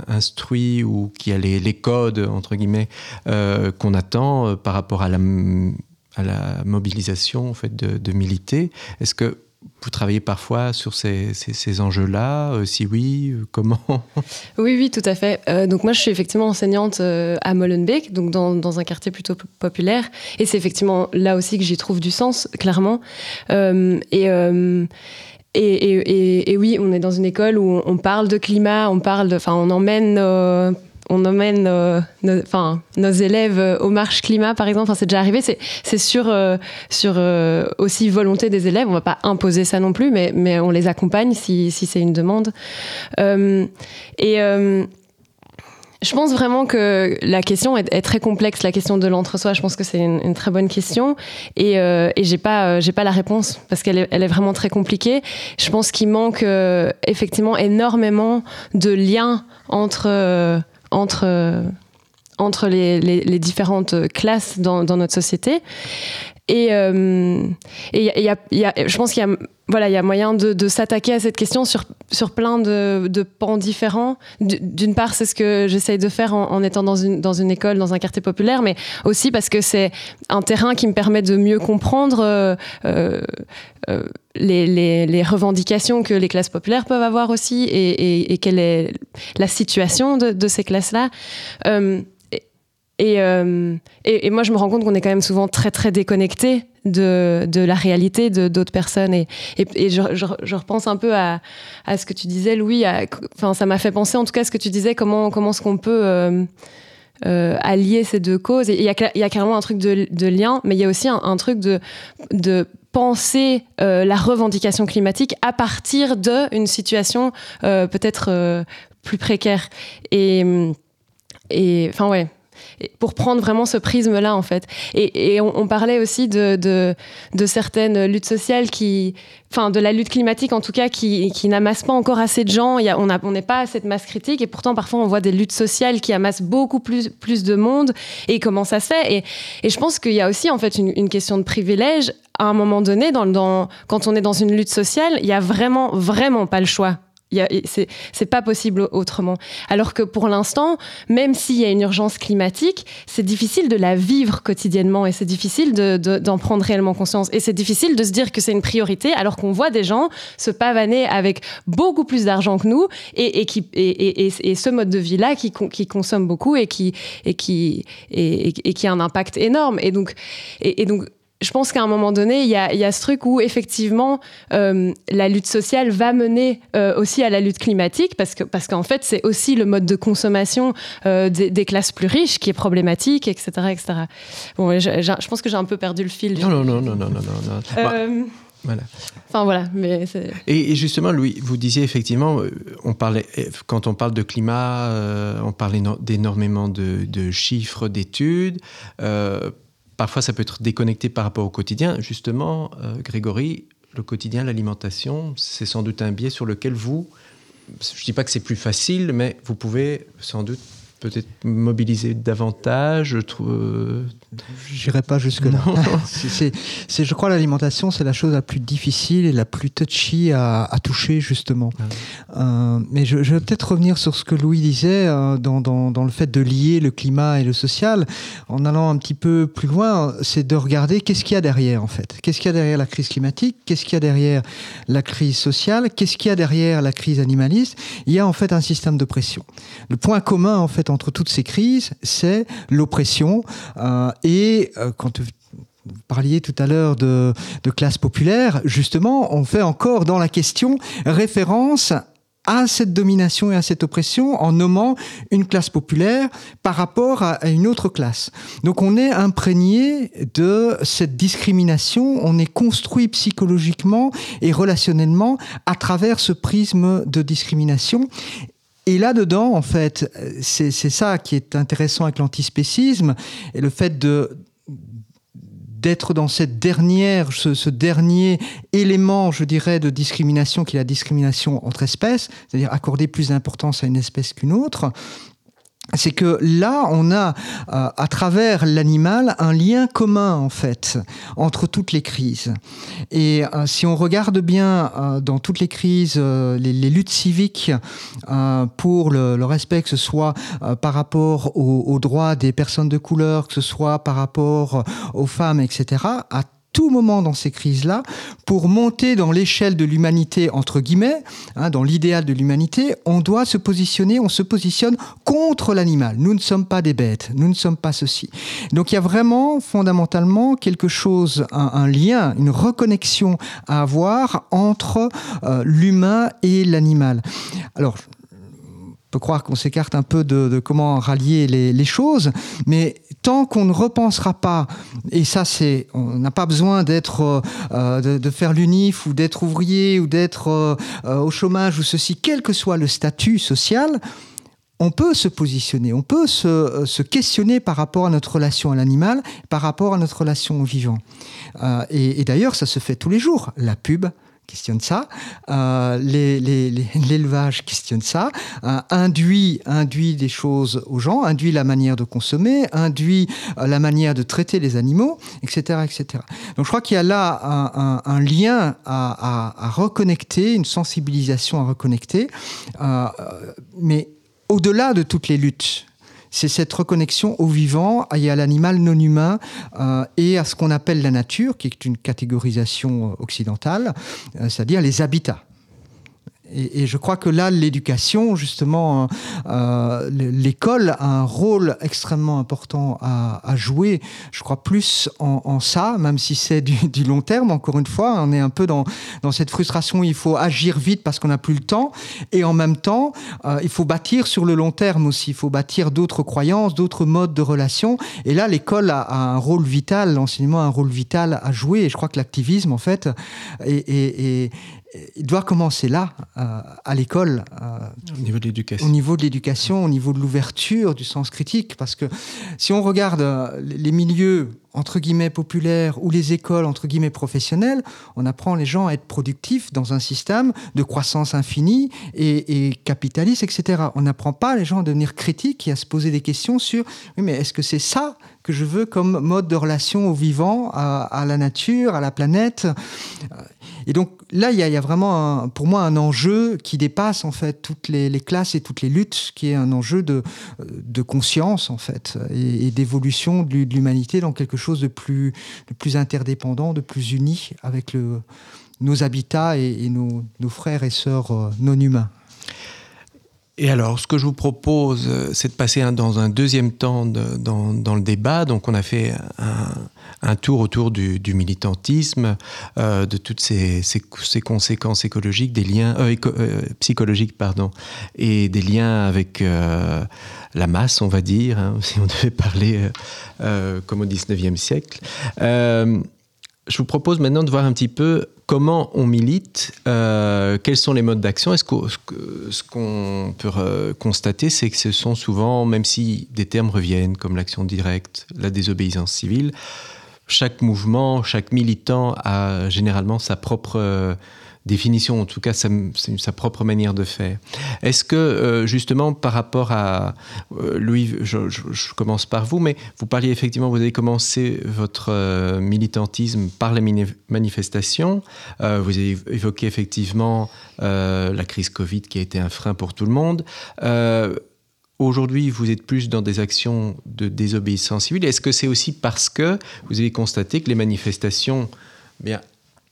instruit ou qui a les, codes, entre guillemets, qu'on attend par rapport à la à la mobilisation en fait, de, militer. Est-ce que vous travaillez parfois sur ces, ces, enjeux-là? Euh, Si oui, euh, comment? Oui, oui, tout à fait. Euh, donc moi, je suis effectivement enseignante à Molenbeek, donc dans, dans, un quartier plutôt populaire. Et c'est effectivement là aussi que j'y trouve du sens, clairement. et... Et, et, oui, on est dans une école où on, parle de climat, on parle de, enfin, on emmène on emmène nos, enfin, nos élèves euh, aux marches climat, par exemple. Enfin, c'est déjà arrivé. C'est sur, euh, sur euh, aussi volonté des élèves. On va pas imposer ça non plus, mais, mais on les accompagne si, si c'est une demande. et je pense vraiment que la question est, très complexe, la question de l'entre-soi. Je pense que c'est une, très bonne question et, et j'ai pas j'ai pas la réponse parce qu'elle est, elle est vraiment très compliquée. Je pense qu'il manque effectivement énormément de liens entre entre, entre les, les, différentes classes dans, notre société. Et, et y a, je pense qu'il y a voilà, il y a moyen de, s'attaquer à cette question sur, sur plein de, pans différents. D'une part, c'est ce que j'essaye de faire en, étant dans une, dans une école, dans un quartier populaire, mais aussi parce que c'est un terrain qui me permet de mieux comprendre euh, euh, euh les, les, revendications que les classes populaires peuvent avoir aussi et, quelle est la situation de, ces classes-là. Euh, et, euh, et, et, moi, je me rends compte qu'on est quand même souvent très, très déconnecté de, de la réalité de d'autres personnes. Et, et je, je, repense un peu à, à, ce que tu disais, Louis. Enfin, ça m'a fait penser, en tout cas, à ce que tu disais, comment, comment est-ce qu'on peut euh, euh, allier ces deux causes. Il y a, y carrément un truc de, de lien, mais il y a aussi un, truc de, de penser la revendication climatique à partir d'une situation peut-être plus précaire. Et, et enfin, ouais pour prendre vraiment ce prisme-là, en fait. Et, on, parlait aussi de, certaines luttes sociales qui, enfin, de la lutte climatique en tout cas, qui, qui n'amasse pas encore assez de gens. On n'est pas à cette masse critique et pourtant parfois on voit des luttes sociales qui amassent beaucoup plus, de monde. Et comment ça se fait? Et, je pense qu'il y a aussi en fait une, question de privilège à un moment donné, quand on est dans une lutte sociale, il y a vraiment, vraiment pas le choix c'est pas possible autrement. Alors que pour l'instant, même s'il y a une urgence climatique, c'est difficile de la vivre quotidiennement et c'est difficile d'en de, de, prendre réellement conscience. Et c'est difficile de se dire que c'est une priorité alors qu'on voit des gens se pavaner avec beaucoup plus d'argent que nous et, qui, et, ce mode de vie-là qui, qui consomme beaucoup et qui, et, qui, et, qui a un impact énorme. Et donc, et donc je pense qu'à un moment donné, il y a, y a, ce truc où effectivement euh, la lutte sociale va mener euh, aussi à la lutte climatique parce que parce qu'en fait c'est aussi le mode de consommation euh, des, des, classes plus riches qui est problématique, etc., etc. Bon, je, je, je pense que j'ai un peu perdu le fil. Non, non, non, non, non, non, non. Euh, voilà. Enfin voilà, mais et, et, justement, Louis, vous disiez effectivement, on parlait quand on parle de climat, on parle d'énormément de, de, chiffres, d'études. Parfois ça peut être déconnecté par rapport au quotidien. Justement, euh, Grégory, le quotidien, l'alimentation, c'est sans doute un biais sur lequel vous, je ne dis pas que c'est plus facile, mais vous pouvez sans doute peut-être mobiliser davantage je trouve euh... j'irai pas jusque là c'est je crois l'alimentation c'est la chose la plus difficile et la plus touchy à, à toucher justement. Ah. euh, mais je, je vais peut-être revenir sur ce que Louis disait euh, dans, dans, dans le fait de lier le climat et le social. En allant un petit peu plus loin c'est de regarder qu'est-ce qu'il y a derrière en fait. Qu'est-ce qu'il y a derrière la crise climatique? Qu'est-ce qu'il y a derrière la crise sociale? Qu'est-ce qu'il y a derrière la crise animaliste? Il y a en fait un système de pression. Le point commun en fait entre toutes ces crises, c'est l'oppression. Euh, et euh, quand vous parliez tout à l'heure de, de classe populaire, justement, on fait encore dans la question référence à cette domination et à cette oppression en nommant une classe populaire par rapport à une autre classe. Donc on est imprégné de cette discrimination, on est construit psychologiquement et relationnellement à travers ce prisme de discrimination et là-dedans, en fait, c'est ça qui est intéressant avec l'antispécisme et le fait d'être dans cette dernière, ce, ce, dernier élément, je dirais, de discrimination qui est la discrimination entre espèces, c'est-à-dire accorder plus d'importance à une espèce qu'une autre, c'est que là, on a, euh, à travers l'animal, un lien commun, en fait, entre toutes les crises. Et euh, si on regarde bien euh, dans toutes les crises, euh, les, les, luttes civiques euh, pour le, le, respect, que ce soit euh, par rapport aux, droits des personnes de couleur, que ce soit par rapport aux femmes, etc., tout moment dans ces crises-là pour monter dans l'échelle de l'humanité, entre guillemets, hein, dans l'idéal de l'humanité, on doit se positionner, on se positionne contre l'animal. Nous ne sommes pas des bêtes, nous ne sommes pas ceci. Donc il y a vraiment fondamentalement quelque chose, un, lien, une reconnexion à avoir entre euh, l'humain et l'animal. Alors, peut croire qu'on s'écarte un peu de, comment rallier les, choses, mais tant qu'on ne repensera pas, et ça c'est, on n'a pas besoin d'être, euh, de, de, faire l'unif ou d'être ouvrier ou d'être euh, euh, au chômage ou ceci, quel que soit le statut social, on peut se positionner, on peut se, euh, questionner par rapport à notre relation à l'animal, par rapport à notre relation au vivant. Euh, et d'ailleurs, ça se fait tous les jours. La pub, questionne ça, euh, l'élevage questionne ça, euh, induit, induit des choses aux gens, induit la manière de consommer, induit euh, la manière de traiter les animaux, etc. etc. Donc je crois qu'il y a là un, lien à, reconnecter, une sensibilisation à reconnecter, mais au-delà de toutes les luttes c'est cette reconnexion au vivant et à l'animal non humain euh, et à ce qu'on appelle la nature, qui est une catégorisation occidentale, euh, c'est-à-dire les habitats. Et, je crois que là, l'éducation, justement, euh, l'école a un rôle extrêmement important à, jouer. Je crois plus en, ça, même si c'est du, long terme. Encore une fois, on est un peu dans, cette frustration. Il faut agir vite parce qu'on n'a plus le temps. Et en même temps, euh, il faut bâtir sur le long terme aussi. Il faut bâtir d'autres croyances, d'autres modes de relation. Et là, l'école a, un rôle vital, l'enseignement a un rôle vital à jouer. Et je crois que l'activisme, en fait, est, il doit commencer là, euh, à l'école. Euh, au niveau de l'éducation. Au niveau de l'éducation, au niveau de l'ouverture du sens critique. Parce que si on regarde euh, les milieux, entre guillemets, populaires ou les écoles, entre guillemets, professionnelles, on apprend les gens à être productifs dans un système de croissance infinie et, capitaliste, etc. On n'apprend pas les gens à devenir critiques et à se poser des questions sur, oui, mais est-ce que c'est ça que je veux comme mode de relation au vivant, à, la nature, à la planète et donc là, il y, a, vraiment pour moi un enjeu qui dépasse en fait toutes les, classes et toutes les luttes, qui est un enjeu de, conscience en fait et, d'évolution de l'humanité dans quelque chose de plus, de plus interdépendant, de plus uni avec nos habitats et, nos, nos, frères et sœurs euh, non humains. Et alors, ce que je vous propose, euh, c'est de passer dans un deuxième temps dans, le débat. Donc, on a fait un, tour autour du, militantisme, euh, de toutes ses, conséquences écologiques, des liens euh, psychologiques, pardon, et des liens avec la masse, on va dire, hein, si on devait parler comme au 19e siècle. je vous propose maintenant de voir un petit peu comment on milite, quels sont les modes d'action? Ce qu'on peut constater, c'est que ce sont souvent, même si des termes reviennent comme l'action directe, la désobéissance civile, chaque mouvement, chaque militant a généralement sa propre euh, définition, en tout cas sa, sa, propre manière de faire. Est-ce que euh, justement par rapport à euh, Louis, je, commence par vous, mais vous parliez effectivement, vous avez commencé votre militantisme par les manifestations. vous avez évoqué effectivement la crise Covid qui a été un frein pour tout le monde. Aujourd'hui, vous êtes plus dans des actions de désobéissance civile. Est-ce que c'est aussi parce que vous avez constaté que les manifestations, bien,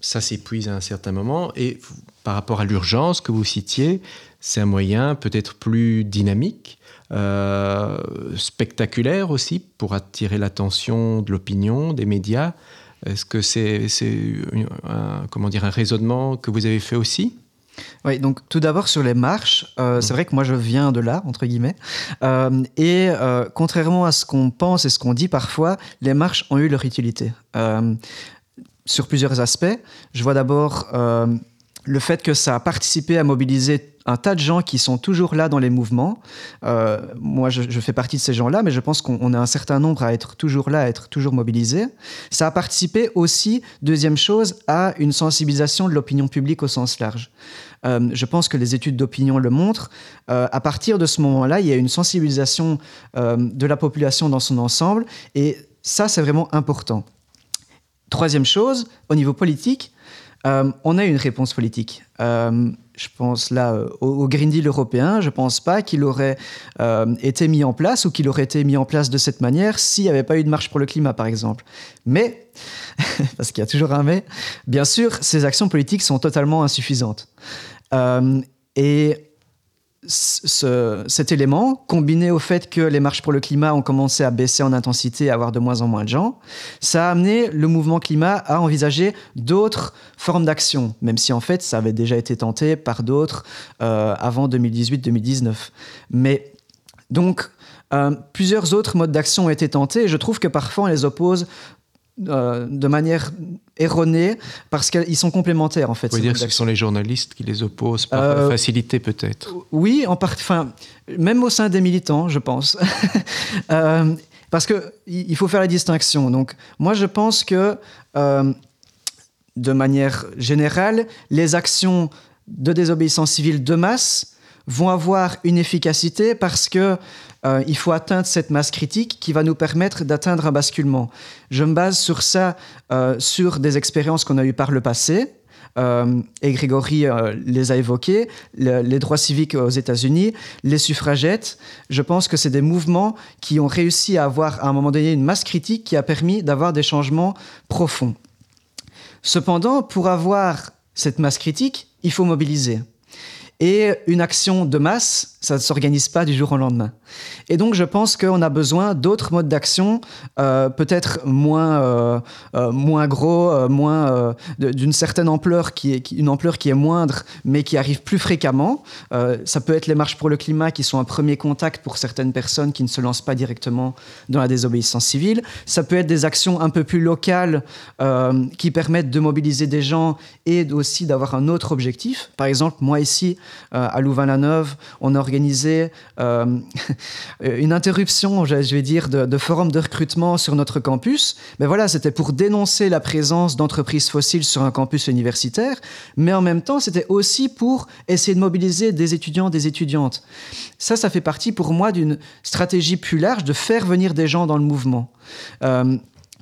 ça s'épuise à un certain moment et par rapport à l'urgence que vous citiez, c'est un moyen peut-être plus dynamique, euh, spectaculaire aussi pour attirer l'attention de l'opinion, des médias. Est-ce que c'est un, comment dire, un raisonnement que vous avez fait aussi? Oui, donc tout d'abord sur les marches, euh, c'est vrai que moi je viens de là, entre guillemets, euh, et euh, contrairement à ce qu'on pense et ce qu'on dit parfois, les marches ont eu leur utilité. Sur plusieurs aspects, je vois d'abord le fait que ça a participé à mobiliser un tas de gens qui sont toujours là dans les mouvements. Euh, moi, je, fais partie de ces gens-là, mais je pense qu'on a un certain nombre à être toujours là, à être toujours mobilisés. Ça a participé aussi, deuxième chose, à une sensibilisation de l'opinion publique au sens large. Euh, je pense que les études d'opinion le montrent. Euh, à partir de ce moment-là, il y a une sensibilisation de la population dans son ensemble, et ça, c'est vraiment important. Troisième chose, au niveau politique, on a une réponse politique je pense là euh, au, Green Deal européen, je ne pense pas qu'il aurait euh, été mis en place ou qu'il aurait été mis en place de cette manière s'il n'y avait pas eu de marche pour le climat, par exemple. Mais, parce qu'il y a toujours un mais, bien sûr, ces actions politiques sont totalement insuffisantes. Euh, et cet élément, combiné au fait que les marches pour le climat ont commencé à baisser en intensité, à avoir de moins en moins de gens, ça a amené le mouvement climat à envisager d'autres formes d'action, même si en fait ça avait déjà été tenté par d'autres euh, avant 2018-2019. Mais donc, euh, plusieurs autres modes d'action ont été tentés et je trouve que parfois on les oppose euh, de manière erronée parce qu'ils sont complémentaires en fait. Vous dire que ce sont les journalistes qui les opposent par euh, facilité peut-être Oui, en part, enfin, même au sein des militants, je pense. euh, parce qu'il faut faire la distinction. Donc, moi, je pense que de manière générale, les actions de désobéissance civile de masse vont avoir une efficacité parce que euh, il faut atteindre cette masse critique qui va nous permettre d'atteindre un basculement. Je me base sur ça, euh, sur des expériences qu'on a eues par le passé. Euh, et Grégory les a évoquées, les droits civiques aux États-Unis, les suffragettes. Je pense que c'est des mouvements qui ont réussi à avoir à un moment donné une masse critique qui a permis d'avoir des changements profonds. Cependant, pour avoir cette masse critique, il faut mobiliser. Et une action de masse, ça ne s'organise pas du jour au lendemain. Et donc, je pense qu'on a besoin d'autres modes d'action, euh, peut-être moins, euh, euh, moins gros, moins d'une certaine ampleur, qui est, une ampleur qui est moindre, mais qui arrive plus fréquemment. ça peut être les marches pour le climat, qui sont un premier contact pour certaines personnes qui ne se lancent pas directement dans la désobéissance civile. Ça peut être des actions un peu plus locales, qui permettent de mobiliser des gens et aussi d'avoir un autre objectif. Par exemple, moi ici, à Louvain-la-Neuve, on a organisé une interruption, je vais dire, de, de forum de recrutement sur notre campus. Mais voilà, c'était pour dénoncer la présence d'entreprises fossiles sur un campus universitaire, mais en même temps, c'était aussi pour essayer de mobiliser des étudiants, des étudiantes. Ça, ça fait partie pour moi d'une stratégie plus large de faire venir des gens dans le mouvement. Euh,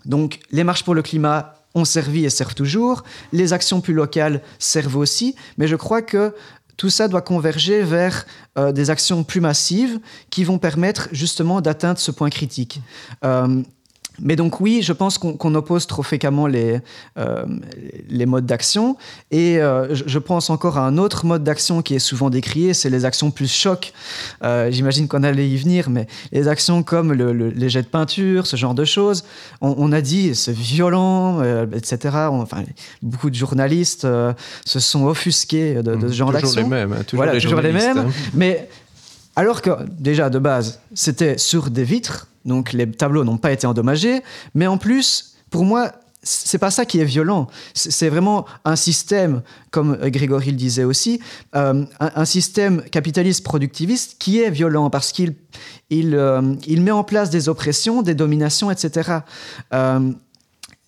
donc, les marches pour le climat ont servi et servent toujours. Les actions plus locales servent aussi. Mais je crois que tout ça doit converger vers euh, des actions plus massives qui vont permettre justement d'atteindre ce point critique. Euh, mais donc oui, je pense qu'on oppose trop fréquemment les, euh, les modes d'action. Et euh, je, pense encore à un autre mode d'action qui est souvent décrié, c'est les actions plus choc. Euh, j'imagine qu'on allait y venir, mais les actions comme les jets de peinture, ce genre de choses, on, a dit c'est violent, etc. enfin, beaucoup de journalistes se sont offusqués de, ce genre d'action. Toujours les mêmes, hein, toujours voilà, les toujours les mêmes. Hein. Mais alors que déjà de base, c'était sur des vitres donc les tableaux n'ont pas été endommagés, mais en plus, pour moi, c'est pas ça qui est violent. C'est vraiment un système, comme Grégory le disait aussi, euh, un, système capitaliste productiviste qui est violent parce qu'il il, euh, il met en place des oppressions, des dominations, etc. Euh,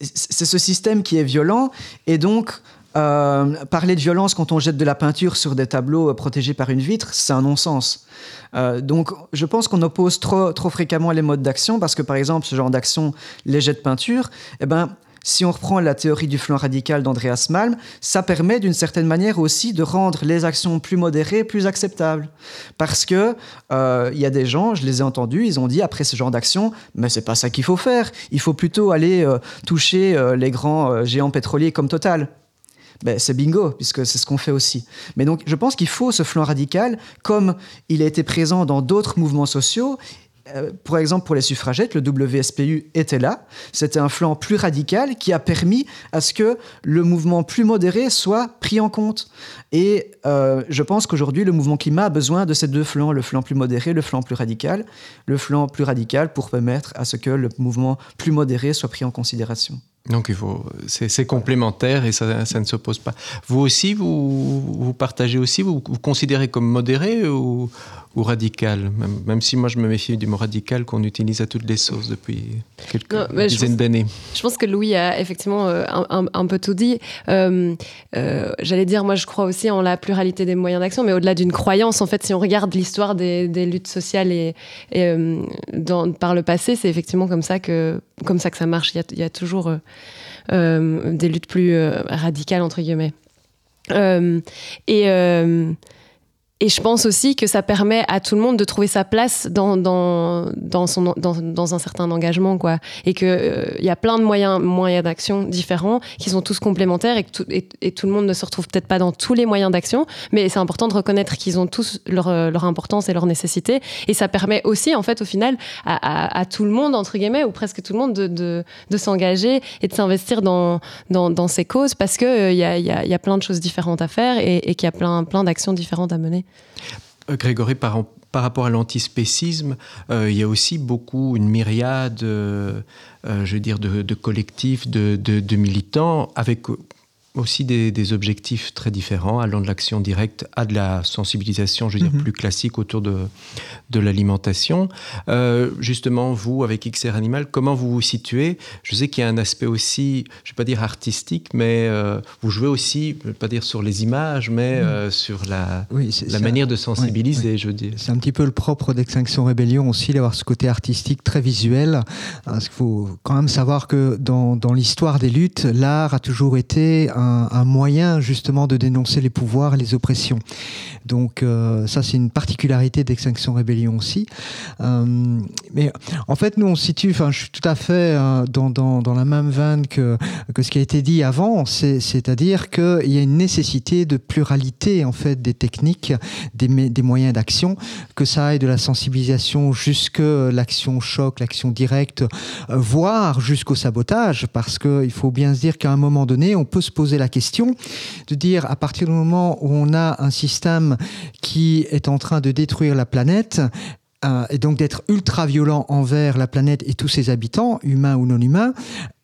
c'est ce système qui est violent et donc euh, parler de violence quand on jette de la peinture sur des tableaux euh, protégés par une vitre, c'est un non-sens. Euh, donc, je pense qu'on oppose trop, fréquemment les modes d'action parce que, par exemple, ce genre d'action, les jets de peinture, eh ben, si on reprend la théorie du flanc radical d'Andreas Malm, ça permet d'une certaine manière aussi de rendre les actions plus modérées, plus acceptables. Parce que il y a des gens, je les ai entendus, ils ont dit après ce genre d'action, mais c'est pas ça qu'il faut faire. Il faut plutôt aller toucher les grands géants pétroliers comme Total ben, c'est bingo, puisque c'est ce qu'on fait aussi. Mais donc, je pense qu'il faut ce flanc radical, comme il a été présent dans d'autres mouvements sociaux. Euh, par exemple, pour les suffragettes, le WSPU était là. C'était un flanc plus radical qui a permis à ce que le mouvement plus modéré soit pris en compte. Et euh, je pense qu'aujourd'hui, le mouvement climat a besoin de ces deux flancs, le flanc plus modéré, le flanc plus radical. Le flanc plus radical pour permettre à ce que le mouvement plus modéré soit pris en considération. Donc c'est complémentaire et ça, ça ne s'oppose pas. Vous aussi, vous, vous partagez aussi, vous, vous considérez comme modéré ou, ou radical même, même, si moi je me méfie du mot radical qu'on utilise à toutes les sauces depuis quelques dizaines d'années. Je pense que Louis a effectivement euh, un, un, peu tout dit. Euh, euh, J'allais dire, moi je crois aussi en la pluralité des moyens d'action, mais au-delà d'une croyance, en fait, si on regarde l'histoire des, des, luttes sociales et, et dans, par le passé, c'est effectivement comme ça que, comme ça que ça marche. Il y a, il y a toujours des luttes plus radicales, entre guillemets. Et et je pense aussi que ça permet à tout le monde de trouver sa place dans, dans, dans, son, dans, dans un certain engagement. Quoi. Et qu'il euh, y a plein de moyens, moyens d'action différents qui sont tous complémentaires et, que tout, et, tout le monde ne se retrouve peut-être pas dans tous les moyens d'action. Mais c'est important de reconnaître qu'ils ont tous leur, leur, importance et leur nécessité. Et ça permet aussi, en fait, au final, à, à, à tout le monde, entre guillemets, ou presque tout le monde, de, de, de s'engager et de s'investir dans, dans, dans, ces causes parce qu'il euh, y, a, y, y a plein de choses différentes à faire et, et qu'il y a plein, plein d'actions différentes à mener. Euh, Grégory, par, par, rapport à l'antispécisme, euh, il y a aussi beaucoup, une myriade, euh, je veux dire, de, collectifs, de, de, de, militants, avec aussi des, objectifs très différents, allant de l'action directe à de la sensibilisation, je veux dire, mhm. plus classique autour de, de l'alimentation. Euh, justement, vous, avec XR Animal, comment vous vous situez? Je sais qu'il y a un aspect aussi, je ne vais pas dire artistique, mais euh, vous jouez aussi, je ne vais pas dire sur les images, mais mhm. euh, sur la, la manière de sensibiliser, je veux dire. C'est un petit peu le propre d'Extinction Rébellion aussi, d'avoir ce côté artistique très visuel. Parce qu'il faut quand même savoir que dans, dans l'histoire des luttes, l'art a toujours été un un, moyen justement de dénoncer les pouvoirs et les oppressions. Donc euh, ça c'est une particularité d'Extinction Rébellion aussi. Euh, mais en fait nous on se situe, enfin je suis tout à fait euh, dans, dans, la même veine que, que ce qui a été dit avant, c'est-à-dire qu'il y a une nécessité de pluralité en fait des techniques, des, des moyens d'action, que ça aille de la sensibilisation jusque l'action choc, l'action directe, voire jusqu'au sabotage, parce qu'il faut bien se dire qu'à un moment donné on peut se poser la question de dire à partir du moment où on a un système qui est en train de détruire la planète, euh, et donc d'être ultra violent envers la planète et tous ses habitants, humains ou non humains,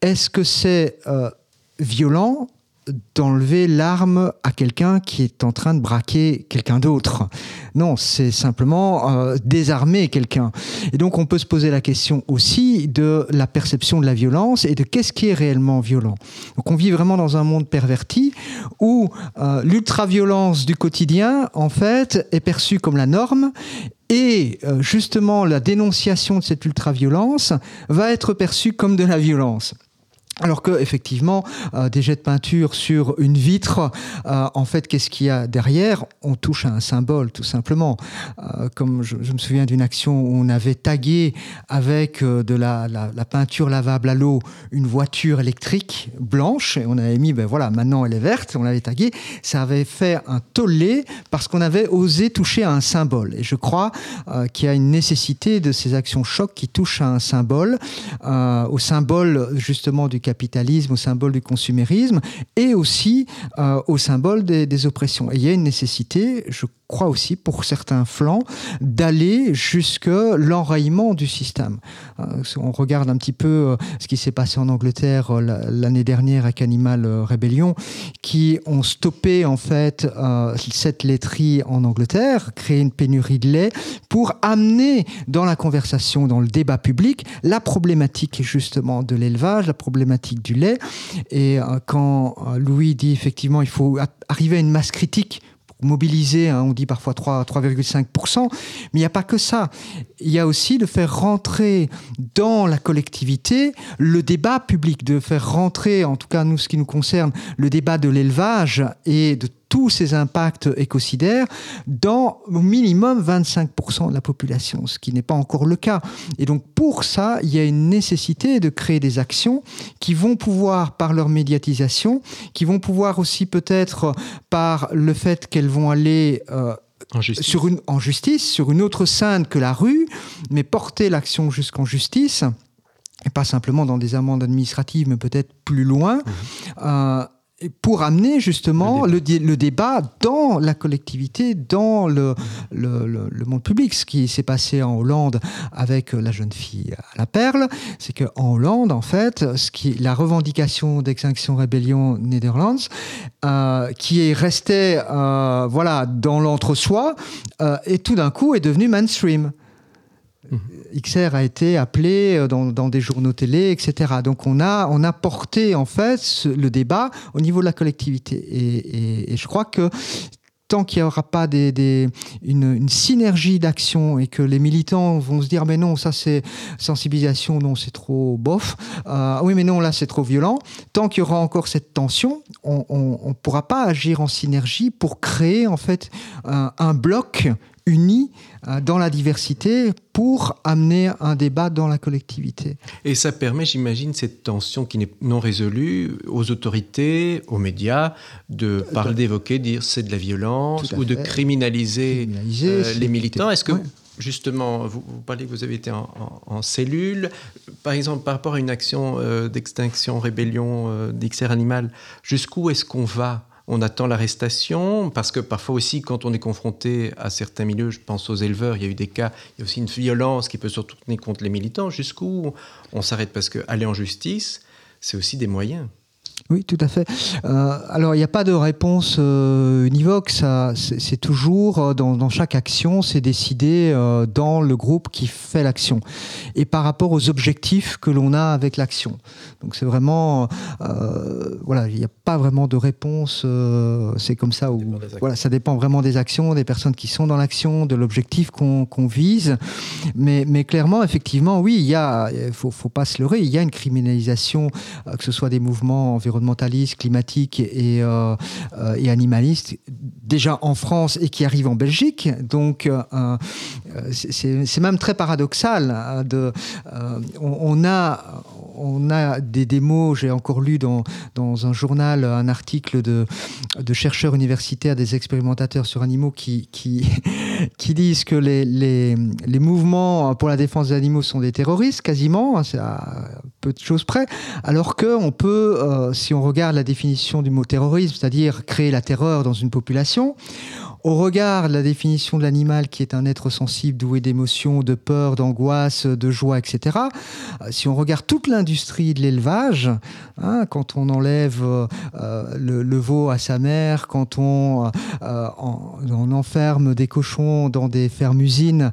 est-ce que c'est euh, violent d'enlever l'arme à quelqu'un qui est en train de braquer quelqu'un d'autre. Non, c'est simplement euh, désarmer quelqu'un. Et donc on peut se poser la question aussi de la perception de la violence et de qu'est-ce qui est réellement violent. Donc on vit vraiment dans un monde perverti où euh, l'ultra-violence du quotidien, en fait, est perçue comme la norme et euh, justement, la dénonciation de cette ultra-violence va être perçue comme de la violence. Alors que effectivement, euh, des jets de peinture sur une vitre, euh, en fait, qu'est-ce qu'il y a derrière? On touche à un symbole, tout simplement. Euh, comme je, me souviens d'une action où on avait tagué avec de la, peinture lavable à l'eau une voiture électrique blanche, et on avait mis, ben voilà, maintenant elle est verte, on l'avait tagué. Ça avait fait un tollé parce qu'on avait osé toucher à un symbole. Et je crois qu'il y a une nécessité de ces actions chocs qui touchent à un symbole, au symbole justement du capitalisme, au symbole du consumérisme et aussi euh, au symbole des, oppressions. Et il y a une nécessité, je crois aussi, pour certains flancs, d'aller jusque l'enrayement du système. Euh, on regarde un petit peu euh, ce qui s'est passé en Angleterre l'année dernière avec Animal Rebellion, qui ont stoppé en fait cette laiterie en Angleterre, créé une pénurie de lait pour amener dans la conversation, dans le débat public, la problématique justement de l'élevage, la problématique du lait. Et euh, quand euh, Louis dit effectivement il faut arriver à une masse critique mobiliser, hein, on dit parfois 3,5%, mais il n'y a pas que ça. Il y a aussi de faire rentrer dans la collectivité le débat public, de faire rentrer, en tout cas nous ce qui nous concerne, le débat de l'élevage et de tous ces impacts écocidaires dans au minimum 25% de la population, ce qui n'est pas encore le cas. Et donc pour ça, il y a une nécessité de créer des actions qui vont pouvoir, par leur médiatisation, qui vont pouvoir aussi peut-être par le fait qu'elles vont aller... Euh, en justice. Sur une, en justice, sur une autre scène que la rue, mais porter l'action jusqu'en justice, et pas simplement dans des amendes administratives, mais peut-être plus loin. Mmh. Euh, pour amener justement le débat. dans la collectivité, dans le, le, monde public. Ce qui s'est passé en Hollande avec la jeune fille à la perle, c'est qu'en Hollande, en fait, ce qui, la revendication d'extinction rébellion Netherlands, euh, qui est restée euh, voilà, dans l'entre-soi, euh, et tout d'un coup est devenue mainstream. XR a été appelé euh, dans, des journaux télé, etc. Donc on a, on a porté en fait le débat au niveau de la collectivité. Et, je crois que tant qu'il n'y aura pas une, synergie d'action et que les militants vont se dire mais non ça c'est sensibilisation non c'est trop bof euh, oui mais non là c'est trop violent tant qu'il y aura encore cette tension on ne pourra pas agir en synergie pour créer en fait un bloc unis euh, dans la diversité pour amener un débat dans la collectivité. Et ça permet, j'imagine, cette tension qui n'est non résolue aux autorités, aux médias, de parler, d'évoquer, dire c'est de la violence ou de criminaliser, euh, les militants. Est-ce que justement, vous, parlez que vous avez été en, cellule. Par exemple, par rapport à une action euh, d'extinction, rébellion d'XR Animal, jusqu'où est-ce qu'on va on attend l'arrestation, parce que parfois aussi, quand on est confronté à certains milieux, je pense aux éleveurs, il y a eu des cas, il y a aussi une violence qui peut se retourner contre les militants, jusqu'où on s'arrête, parce qu'aller en justice, c'est aussi des moyens. Oui, tout à fait. Euh, alors, il n'y a pas de réponse euh, univoque. Ça, c'est toujours euh, dans, chaque action, c'est décidé euh, dans le groupe qui fait l'action et par rapport aux objectifs que l'on a avec l'action. Donc, c'est vraiment, voilà, il n'y a pas vraiment de réponse. c'est comme ça où, voilà, ça dépend vraiment des actions, des personnes qui sont dans l'action, de l'objectif qu'on vise. Mais, mais clairement, effectivement, oui, il y a, faut, faut pas se leurrer, il y a une criminalisation, que ce soit des mouvements environnementaux environnementaliste, climatique et, euh, euh, et, animaliste, déjà en France et qui arrive en Belgique. Donc, euh, c'est même très paradoxal. Hein, de, on, a, on a des démos, j'ai encore lu dans, dans un journal un article de, de chercheurs universitaires, des expérimentateurs sur animaux qui, qui, qui disent que les, les, les, mouvements pour la défense des animaux sont des terroristes, quasiment, à peu de choses près, alors qu'on peut, si on regarde la définition du mot terrorisme, c'est-à-dire créer la terreur dans une population, au regard de la définition de l'animal qui est un être sensible, doué d'émotions, de peur, d'angoisse, de joie, etc., euh, si on regarde toute l'industrie de l'élevage, hein, quand on enlève euh, le, veau à sa mère, quand on, euh, enferme des cochons dans des fermes-usines,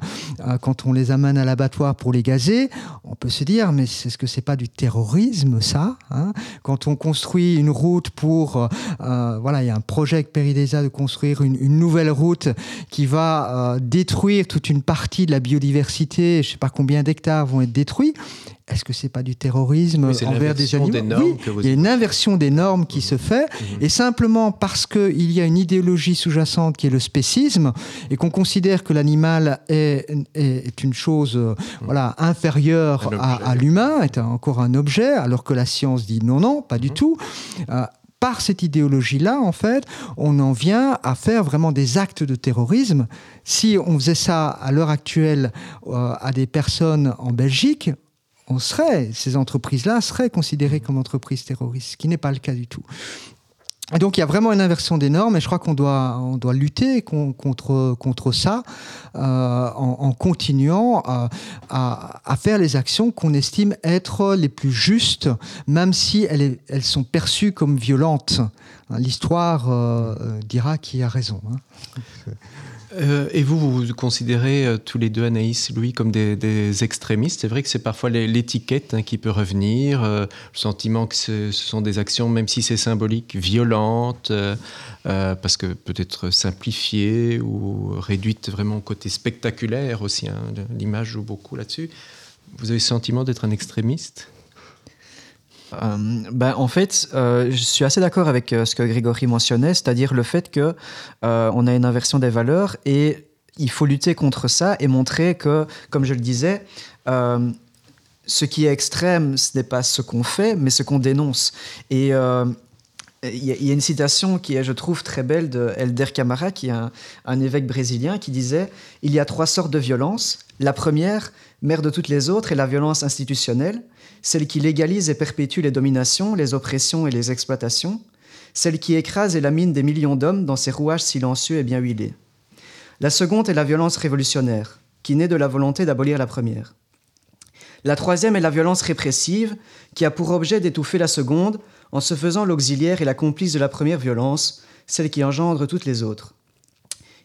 quand on les amène à l'abattoir pour les gazer, on peut se dire, mais est-ce que c'est pas du terrorisme, ça hein? Quand on construit une route pour... voilà, il y a un projet avec Péridesa de construire une nouvelle route qui va euh, détruire toute une partie de la biodiversité, je ne sais pas combien d'hectares vont être détruits. Est-ce que c'est pas du terrorisme envers des animaux oui, Il y a une inversion des normes qui se fait, mhm. et simplement parce qu'il y a une idéologie sous-jacente qui est le spécisme, et qu'on considère que l'animal est, est, une chose euh, mhm. voilà, inférieure à, l'humain, est encore un objet, alors que la science dit non, non, pas du mhm. tout. Euh, par cette idéologie-là, en fait, on en vient à faire vraiment des actes de terrorisme. Si on faisait ça à l'heure actuelle euh, à des personnes en Belgique, on serait, ces entreprises-là seraient considérées comme entreprises terroristes, ce qui n'est pas le cas du tout donc il y a vraiment une inversion des normes et je crois qu'on doit, on doit lutter contre, contre ça euh, en, continuant à, à, faire les actions qu'on estime être les plus justes, même si elles, elles sont perçues comme violentes. L'histoire euh, dira qui a raison. Hein. Euh, et vous, vous considérez euh, tous les deux, Anaïs et Louis, comme des, extrémistes. C'est vrai que c'est parfois l'étiquette hein, qui peut revenir, euh, le sentiment que ce, sont des actions, même si c'est symbolique, violentes, parce que peut-être simplifiées ou réduites vraiment au côté spectaculaire aussi. Hein, l'image joue beaucoup là-dessus. Vous avez le sentiment d'être un extrémiste? Euh, ben, en fait, euh, je suis assez d'accord avec euh, ce que Grégory mentionnait, c'est-à-dire le fait que on a une inversion des valeurs et il faut lutter contre ça et montrer que, comme je le disais, ce qui est extrême, ce n'est pas ce qu'on fait, mais ce qu'on dénonce. Et il y, a une citation qui est, je trouve, très belle de Elder Camara, qui est un, un évêque brésilien, qui disait Il y a trois sortes de violence. La première, mère de toutes les autres, est la violence institutionnelle celle qui légalise et perpétue les dominations, les oppressions et les exploitations, celle qui écrase et lamine des millions d'hommes dans ses rouages silencieux et bien huilés. La seconde est la violence révolutionnaire, qui naît de la volonté d'abolir la première. La troisième est la violence répressive, qui a pour objet d'étouffer la seconde en se faisant l'auxiliaire et la complice de la première violence, celle qui engendre toutes les autres.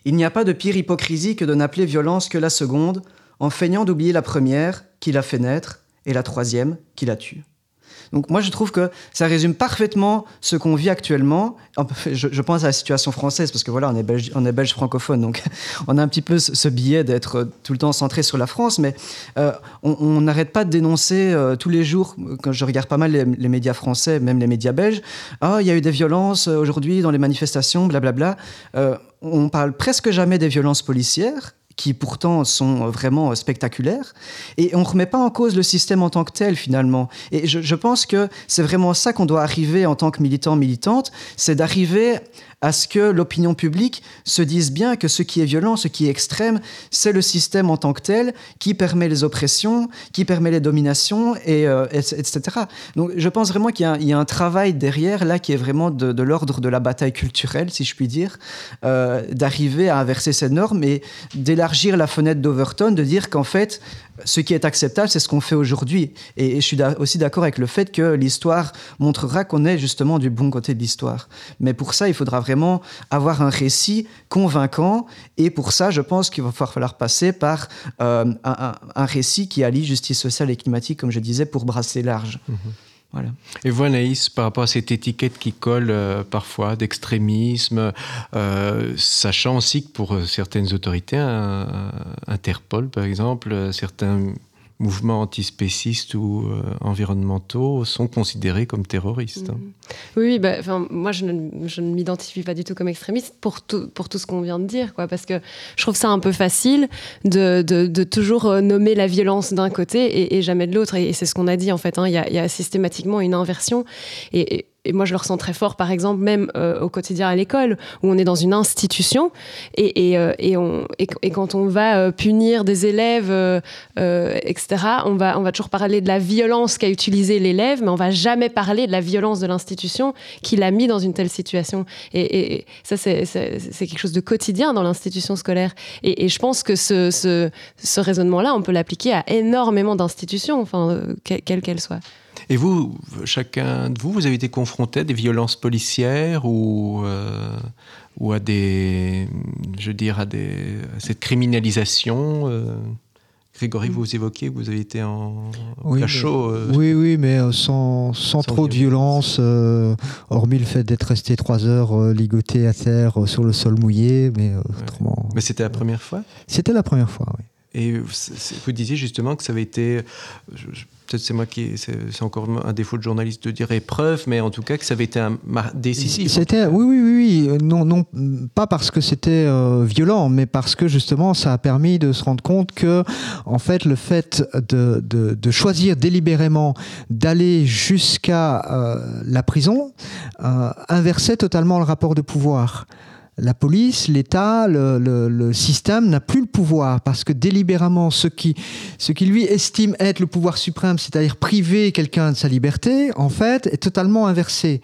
Il n'y a pas de pire hypocrisie que de n'appeler violence que la seconde, en feignant d'oublier la première, qui l'a fait naître, et la troisième qui la tue. Donc moi je trouve que ça résume parfaitement ce qu'on vit actuellement. Je, pense à la situation française parce que voilà on est belge, on est belge francophone donc on a un petit peu ce, biais d'être tout le temps centré sur la France, mais euh, on n'arrête pas de dénoncer euh, tous les jours. Quand je regarde pas mal les, médias français, même les médias belges, ah il y a eu des violences euh, aujourd'hui dans les manifestations, blablabla. Euh, on parle presque jamais des violences policières qui pourtant sont vraiment spectaculaires. Et on ne remet pas en cause le système en tant que tel, finalement. Et je, pense que c'est vraiment ça qu'on doit arriver en tant que militant, militante, c'est d'arriver à ce que l'opinion publique se dise bien que ce qui est violent, ce qui est extrême, c'est le système en tant que tel qui permet les oppressions, qui permet les dominations, et, euh, etc. Donc je pense vraiment qu'il y, a un travail derrière là qui est vraiment de, l'ordre de la bataille culturelle, si je puis dire, euh, d'arriver à inverser ces normes et d'élargir la fenêtre d'Overton, de dire qu'en fait, ce qui est acceptable, c'est ce qu'on fait aujourd'hui. Et, je suis aussi d'accord avec le fait que l'histoire montrera qu'on est justement du bon côté de l'histoire. Mais pour ça, il faudra vraiment avoir un récit convaincant. Et pour ça, je pense qu'il va falloir passer par euh, un, récit qui allie justice sociale et climatique, comme je disais, pour brasser large. Et vous, Anaïs, par rapport à cette étiquette qui colle euh, parfois d'extrémisme, euh, sachant aussi que pour euh, certaines autorités, Interpol par exemple, certains mouvements antispécistes ou euh, environnementaux sont considérés comme terroristes. Mhm. Oui, bah, moi je ne, m'identifie pas du tout comme extrémiste pour tout, pour tout ce qu'on vient de dire, quoi, parce que je trouve ça un peu facile de, de, toujours euh, nommer la violence d'un côté et, jamais de l'autre. Et, c'est ce qu'on a dit en fait, hein. il y, a systématiquement une inversion. et moi je le ressens très fort, par exemple, même euh, au quotidien à l'école, où on est dans une institution, et, et, euh, et, et quand on va euh, punir des élèves, etc., on va, toujours parler de la violence qu'a utilisé l'élève, mais on va jamais parler de la violence de l'institution qui l'a mis dans une telle situation. Et, ça, c'est quelque chose de quotidien dans l'institution scolaire. Et, je pense que ce raisonnement-là, on peut l'appliquer à énormément d'institutions, enfin, quelles qu'elles soient. Et vous, chacun de vous, vous avez été confronté à des violences policières ou, euh, ou à des, je veux dire, à, des, cette criminalisation euh? Grégory, vous évoquiez que vous avez été en, cachot. Euh. Oui, oui, mais sans, sans, trop de violence, hormis le fait d'être resté trois heures ligoté à terre sur le sol mouillé. Mais, autrement, mais c'était la première fois? C'était la première fois, oui. Et vous disiez justement que ça avait été, c'est moi qui, c'est encore un défaut de journaliste de dire épreuve, mais en tout cas que ça avait été un décisif. C'était, oui, oui, oui, oui, non, non, pas parce que c'était euh, violent, mais parce que justement ça a permis de se rendre compte que, en fait, le fait de, de, choisir délibérément d'aller jusqu'à euh, la prison euh, inversait totalement le rapport de pouvoir la police, l'État, le, système n'a plus le pouvoir parce que délibérément, ce qui, ce qui lui estime être le pouvoir suprême, c'est-à-dire priver quelqu'un de sa liberté, en fait, est totalement inversé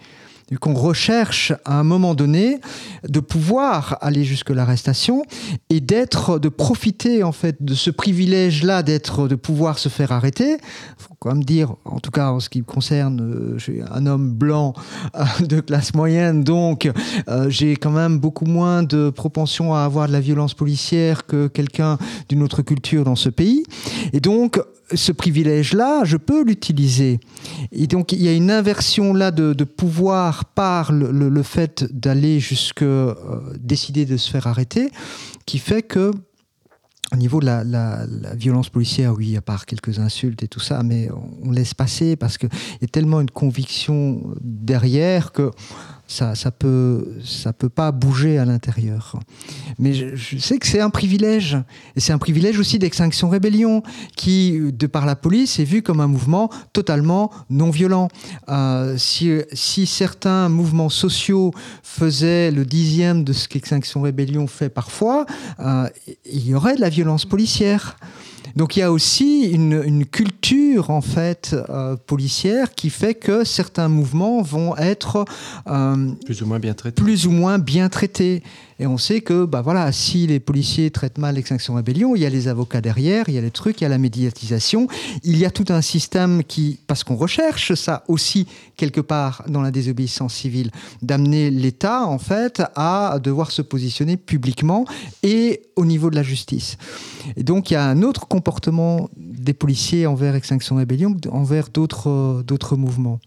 qu'on recherche à un moment donné de pouvoir aller jusque l'arrestation et d'être, de profiter en fait de ce privilège-là d'être, de pouvoir se faire arrêter. Faut quand même dire, en tout cas en ce qui me concerne, euh, je suis un homme blanc euh, de classe moyenne, donc euh, j'ai quand même beaucoup moins de propension à avoir de la violence policière que quelqu'un d'une autre culture dans ce pays. Et donc ce privilège-là, je peux l'utiliser. Et donc, il y a une inversion là de, pouvoir par le, fait d'aller jusque euh, décider de se faire arrêter, qui fait que au niveau de la, violence policière, oui, à part quelques insultes et tout ça, mais on laisse passer parce qu'il y a tellement une conviction derrière que ça, ça peut, ça peut pas bouger à l'intérieur. Mais je, sais que c'est un privilège, et c'est un privilège aussi d'Extinction Rébellion, qui, de par la police, est vu comme un mouvement totalement non violent. Euh, si, si, certains mouvements sociaux faisaient le dixième de ce qu'Extinction Rébellion fait parfois, euh, il y aurait de la violence policière. Donc il y a aussi une, culture en fait euh, policière qui fait que certains mouvements vont être euh, plus ou moins bien traités. Plus ou moins bien traités. Et on sait que, bah voilà, si les policiers traitent mal l'extinction rébellion, il y a les avocats derrière, il y a les trucs, il y a la médiatisation, il y a tout un système qui, parce qu'on recherche ça aussi quelque part dans la désobéissance civile, d'amener l'État en fait à devoir se positionner publiquement et au niveau de la justice. Et donc il y a un autre comportement des policiers envers extinction rébellion, envers d'autres d'autres mouvements.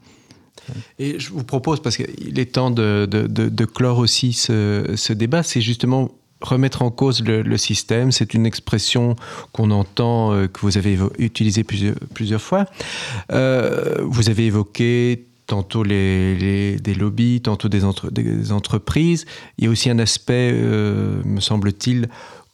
Et je vous propose, parce qu'il est temps de, de, clore aussi ce, ce débat, c'est justement remettre en cause le, système. C'est une expression qu'on entend, euh, que vous avez utilisée plusieurs, plusieurs fois. Euh, vous avez évoqué tantôt les, des lobbies, tantôt des, entre, des, entreprises. Il y a aussi un aspect, euh, me semble-t-il,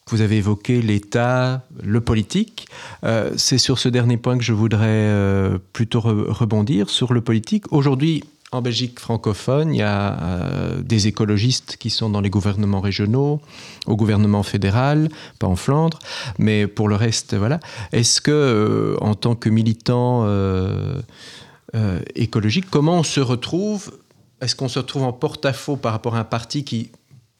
vous avez évoqué l'État, le politique. Euh, c'est sur ce dernier point que je voudrais euh, plutôt rebondir, sur le politique. Aujourd'hui, en Belgique francophone, il y a euh, des écologistes qui sont dans les gouvernements régionaux, au gouvernement fédéral, pas en Flandre, mais pour le reste, voilà. Est-ce que, en tant que militant écologique, comment on se retrouve? Est-ce qu'on se retrouve en porte-à-faux par rapport à un parti qui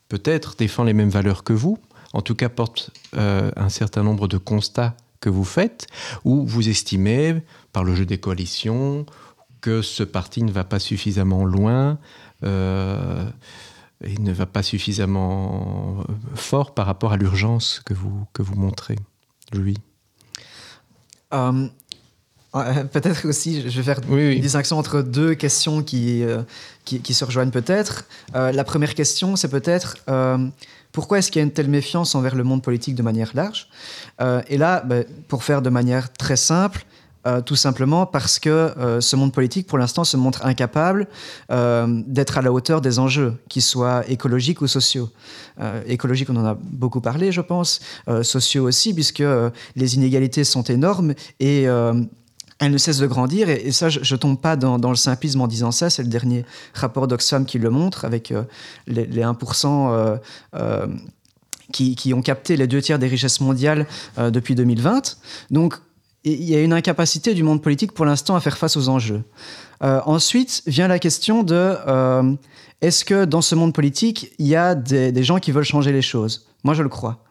peut-être défend les mêmes valeurs que vous, en tout cas porte un certain nombre de constats que vous faites, ou vous estimez, par le jeu des coalitions, que ce parti ne va pas suffisamment loin euh, et ne va pas suffisamment fort par rapport à l'urgence que vous, que vous montrez, Louis. Euh, Peut-être aussi, je vais faire une distinction entre deux questions qui, euh, qui, se rejoignent peut-être. la première question, c'est peut-être pourquoi est-ce qu'il y a une telle méfiance envers le monde politique de manière large? Et là, ben, pour faire de manière très simple, euh, tout simplement parce que euh, ce monde politique, pour l'instant, se montre incapable euh, d'être à la hauteur des enjeux, qu'ils soient écologiques ou sociaux. écologiques, on en a beaucoup parlé, je pense. sociaux aussi, puisque les inégalités sont énormes et elles ne cessent de grandir. Et, ça, je ne tombe pas dans, le simplisme en disant ça. C'est le dernier rapport d'Oxfam qui le montre, avec les, les, 1%. Qui, qui, ont capté les deux tiers des richesses mondiales depuis 2020. Donc, il y a une incapacité du monde politique pour l'instant à faire face aux enjeux. Euh, ensuite vient la question de euh, est-ce que dans ce monde politique, il y a des, gens qui veulent changer les choses? Moi, je le crois.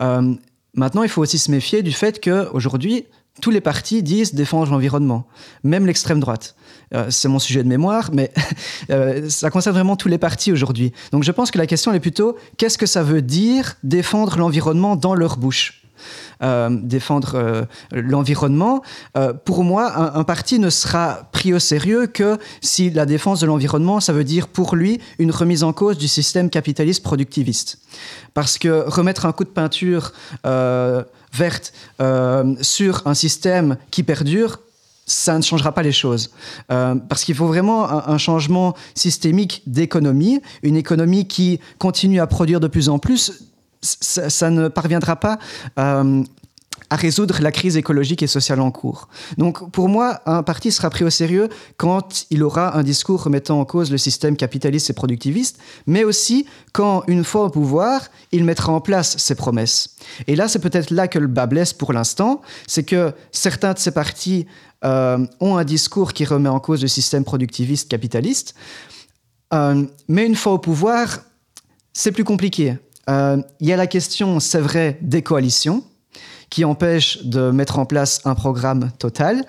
Euh, maintenant, il faut aussi se méfier du fait qu'aujourd'hui, tous les partis disent défendre l'environnement, même l'extrême droite. c'est mon sujet de mémoire, mais ça concerne vraiment tous les partis aujourd'hui. Donc je pense que la question est plutôt qu'est-ce que ça veut dire défendre l'environnement dans leur bouche? euh, défendre euh, l'environnement, euh, pour moi, un, parti ne sera pris au sérieux que si la défense de l'environnement, ça veut dire pour lui une remise en cause du système capitaliste productiviste. Parce que remettre un coup de peinture verte sur un système qui perdure, ça ne changera pas les choses. parce qu'il faut vraiment un changement systémique d'économie, une économie qui continue à produire de plus en plus ça, ne parviendra pas euh, à résoudre la crise écologique et sociale en cours. Donc pour moi, un parti sera pris au sérieux quand il aura un discours remettant en cause le système capitaliste et productiviste, mais aussi quand, une fois au pouvoir, il mettra en place ses promesses. Et là, c'est peut-être là que le bas blesse pour l'instant, c'est que certains de ces partis euh, ont un discours qui remet en cause le système productiviste capitaliste, euh, mais une fois au pouvoir, c'est plus compliqué. Euh, il y a la question, c'est vrai, des coalitions qui empêchent de mettre en place un programme total.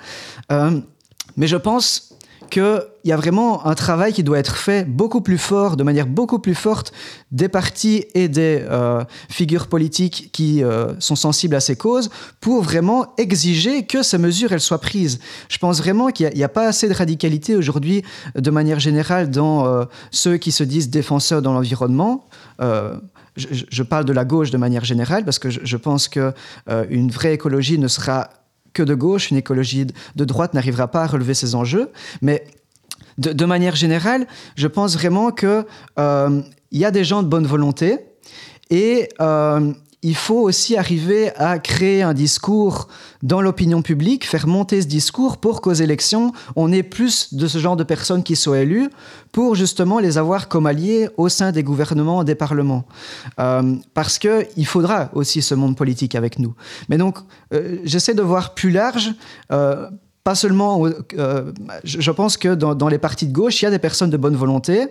Euh, mais je pense qu'il y a vraiment un travail qui doit être fait beaucoup plus fort, de manière beaucoup plus forte, des partis et des euh, figures politiques qui sont sensibles à ces causes, pour vraiment exiger que ces mesures elles soient prises. Je pense vraiment qu'il n'y a, pas assez de radicalité aujourd'hui, de manière générale, dans ceux qui se disent défenseurs dans l'environnement je, parle de la gauche de manière générale parce que je, pense que euh, une vraie écologie ne sera que de gauche, une écologie de droite n'arrivera pas à relever ces enjeux. Mais de, manière générale, je pense vraiment qu'il euh, y a des gens de bonne volonté et euh, il faut aussi arriver à créer un discours dans l'opinion publique, faire monter ce discours pour qu'aux élections, on ait plus de ce genre de personnes qui soient élues, pour justement les avoir comme alliés au sein des gouvernements, des parlements. Euh, parce qu'il faudra aussi ce monde politique avec nous. Mais donc, euh, j'essaie de voir plus large. Euh, pas seulement, je pense que dans, dans, les partis de gauche, il y a des personnes de bonne volonté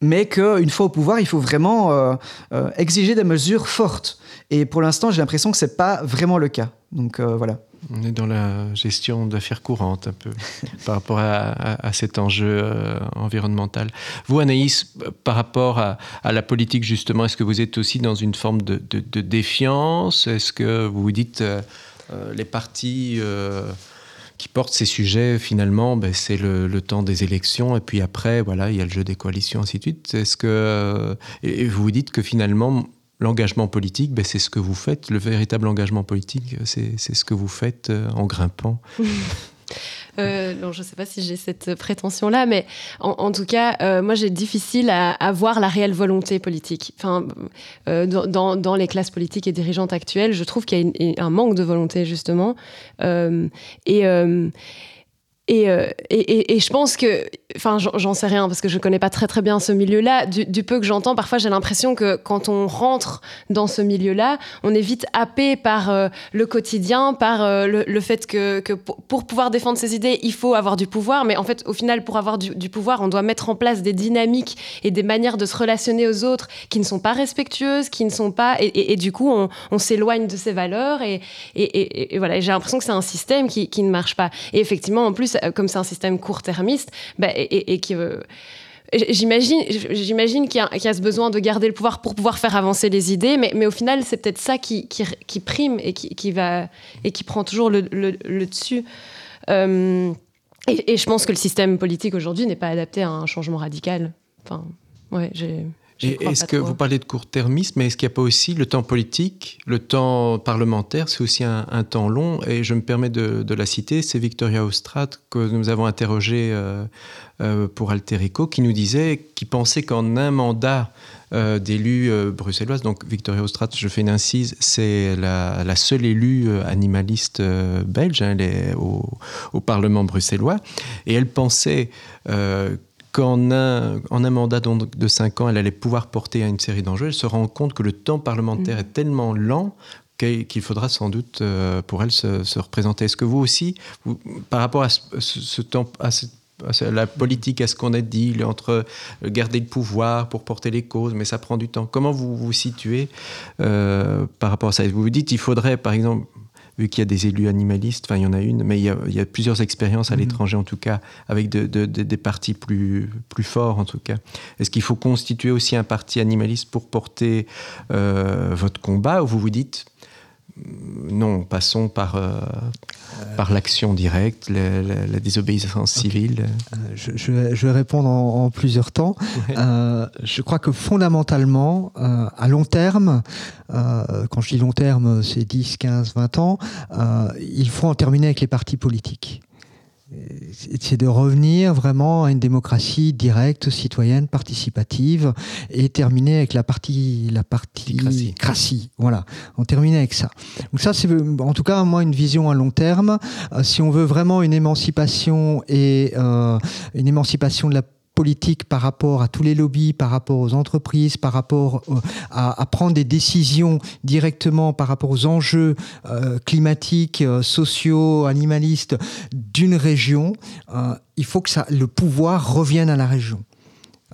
mais qu'une fois au pouvoir, il faut vraiment euh, euh, exiger des mesures fortes. Et pour l'instant, j'ai l'impression que ce n'est pas vraiment le cas. Donc euh, voilà. On est dans la gestion d'affaires courantes un peu par rapport à, cet enjeu environnemental. Vous, Anaïs, par rapport à, la politique justement, est-ce que vous êtes aussi dans une forme de, de défiance? Est-ce que vous vous dites les partis qui porte ces sujets, finalement, ben, c'est le, temps des élections, et puis après, voilà, il y a le jeu des coalitions, ainsi de suite. Est-ce que, euh, et vous vous dites que finalement, l'engagement politique, ben, c'est ce que vous faites, le véritable engagement politique, c'est ce que vous faites euh, en grimpant. Euh, je ne sais pas si j'ai cette prétention-là, mais en, tout cas, euh, moi, j'ai difficile à, à, voir la réelle volonté politique. Enfin, euh, dans, dans, les classes politiques et dirigeantes actuelles, je trouve qu'il y a un manque de volonté, justement. et Euh, et, et, et, je pense que, enfin, j'en sais rien parce que je connais pas très très bien ce milieu-là. Du, peu que j'entends, parfois j'ai l'impression que quand on rentre dans ce milieu-là, on est vite happé par euh, le quotidien, par euh, le, fait que, que, pour pouvoir défendre ses idées, il faut avoir du pouvoir. Mais en fait, au final, pour avoir du, pouvoir, on doit mettre en place des dynamiques et des manières de se relationner aux autres qui ne sont pas respectueuses, qui ne sont pas. Et, du coup, on, s'éloigne de ces valeurs. Et, voilà, j'ai l'impression que c'est un système qui, qui ne marche pas. Et effectivement, en plus, comme c'est un système court-termiste, bah, et, qui euh, J'imagine, qu'il y, a ce besoin de garder le pouvoir pour pouvoir faire avancer les idées, mais, mais au final, c'est peut-être ça qui, qui, prime et qui, va et qui prend toujours le, dessus. Euh, et, et, je pense que le système politique aujourd'hui n'est pas adapté à un changement radical. Enfin, ouais. Est-ce que vous parlez de court-termisme, mais est-ce qu'il n'y a pas aussi le temps politique, le temps parlementaire, c'est aussi un, un, temps long Et je me permets de, de la citer, c'est Victoria Ostrat que nous avons interrogé euh, euh, pour Alterico, qui nous disait, qui pensait qu'en un mandat euh, d'élus euh, bruxelloise, donc Victoria Ostrat, je fais une incise, c'est la, la, seule élue animaliste belge, hein, elle est au, au, Parlement bruxellois, et elle pensait qu'en un, en un mandat de 5 ans, elle allait pouvoir porter à une série d'enjeux, elle se rend compte que le temps parlementaire mmh. est tellement lent qu'il faudra sans doute euh, pour elle se, se représenter. Est-ce que vous aussi, vous, par rapport à ce, temps, à la politique, à ce qu'on a dit, entre garder le pouvoir pour porter les causes, mais ça prend du temps. Comment vous vous situez euh, par rapport à ça? Vous vous dites, il faudrait, par exemple, vu qu'il y a des élus animalistes, enfin il y en a une, mais il y a, il y a plusieurs expériences à mmh. l'étranger en tout cas, avec de, de, de, des partis plus, plus forts en tout cas. Est-ce qu'il faut constituer aussi un parti animaliste pour porter euh, votre combat ou vous vous dites non, passons par, euh, par l'action directe, la, la, la désobéissance okay. civile. Euh, je, je, vais, je, vais, répondre en, en plusieurs temps. Ouais. Euh, je crois que fondamentalement, à long terme, quand je dis long terme, c'est 10, 15, 20 ans, il faut en terminer avec les partis politiques c'est de revenir vraiment à une démocratie directe, citoyenne, participative, et terminer avec la partie, la partie crassie. Voilà, on termine avec ça. Donc ça, c'est en tout cas moi une vision à long terme. Euh, si on veut vraiment une émancipation et euh, une émancipation de la politique par rapport à tous les lobbies, par rapport aux entreprises, par rapport euh, à, prendre des décisions directement par rapport aux enjeux euh, climatiques, euh, sociaux, animalistes d'une région, il faut que ça, le pouvoir revienne à la région.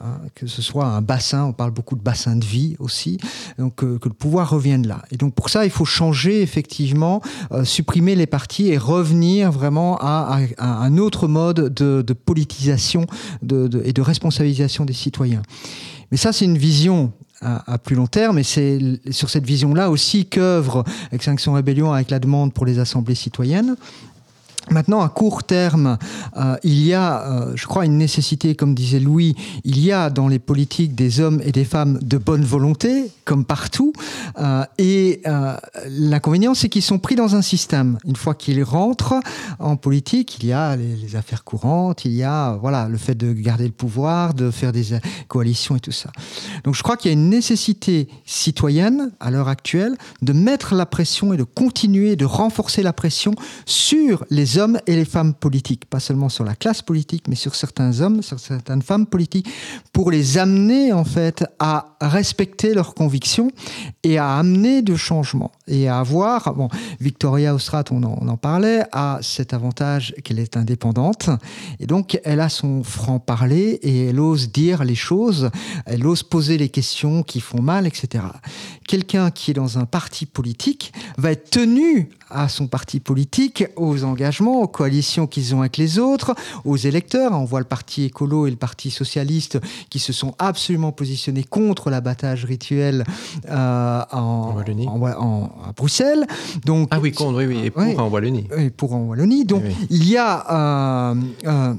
Hein, que ce soit un bassin, on parle beaucoup de bassin de vie aussi, donc euh, que le pouvoir revienne là. Et donc pour ça, il faut changer effectivement, euh, supprimer les partis et revenir vraiment à, un autre mode de, politisation et de responsabilisation des citoyens. Mais ça, c'est une vision à, à, plus long terme, et c'est sur cette vision-là aussi qu'œuvre Extinction Rébellion avec la demande pour les assemblées citoyennes. Maintenant, à court terme, euh, il y a, euh, je crois, une nécessité, comme disait Louis, il y a dans les politiques des hommes et des femmes de bonne volonté, comme partout, euh, et l'inconvénient, c'est qu'ils sont pris dans un système. Une fois qu'ils rentrent en politique, il y a les, les, affaires courantes, il y a voilà le fait de garder le pouvoir, de faire des coalitions et tout ça. Donc, je crois qu'il y a une nécessité citoyenne à l'heure actuelle de mettre la pression et de continuer de renforcer la pression sur les hommes et les femmes politiques, pas seulement sur la classe politique, mais sur certains hommes, sur certaines femmes politiques, pour les amener en fait à respecter leurs convictions et à amener de changements et à avoir, bon, Victoria Ostrat, on en parlait, a cet avantage qu'elle est indépendante et donc elle a son franc-parler et elle ose dire les choses, elle ose poser les questions qui font mal, etc. Quelqu'un qui est dans un parti politique va être tenu à son parti politique, aux engagements, aux coalitions qu'ils ont avec les autres, aux électeurs. On voit le parti écolo et le parti socialiste qui se sont absolument positionnés contre l'abattage rituel euh, en, en, en, à Bruxelles. Donc, ah oui, contre, oui, oui, et pour en Wallonie. Et pour en Wallonie. Donc, oui, oui. il y a... Euh, euh,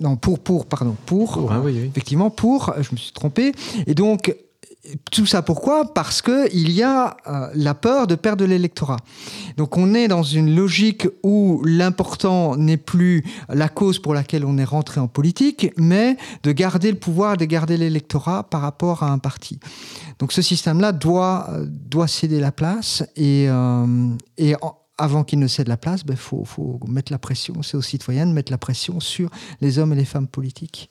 non, pour, pour, pardon, pour, pour hein, oui, oui. effectivement, pour, je me suis trompé. Et donc, tout ça pourquoi? Parce que il y a euh, la peur de perdre l'électorat. Donc on est dans une logique où l'important n'est plus la cause pour laquelle on est rentré en politique, mais de garder le pouvoir, de garder l'électorat par rapport à un parti. Donc ce système-là doit, doit céder la place et, euh, et avant qu'ils ne cèdent la place, il ben, faut, faut, mettre la pression, c'est aux citoyens de mettre la pression sur les hommes et les femmes politiques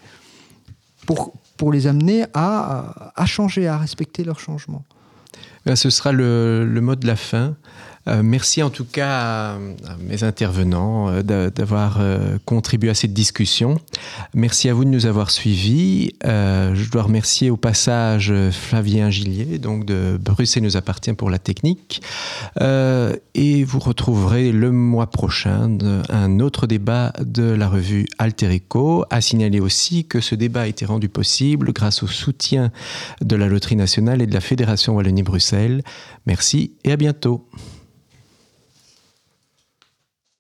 pour, pour les amener à, changer, à respecter leurs changements. Ben, ce sera le, le mot de la fin. Euh, merci en tout cas à, mes intervenants euh, d'avoir euh, contribué à cette discussion. Merci à vous de nous avoir suivis. je dois remercier au passage Flavien Gillier, donc de Bruxelles nous appartient pour la technique. et vous retrouverez le mois prochain un autre débat de la revue Alterico. À signaler aussi que ce débat a été rendu possible grâce au soutien de la Loterie nationale et de la Fédération Wallonie-Bruxelles. Merci et à bientôt.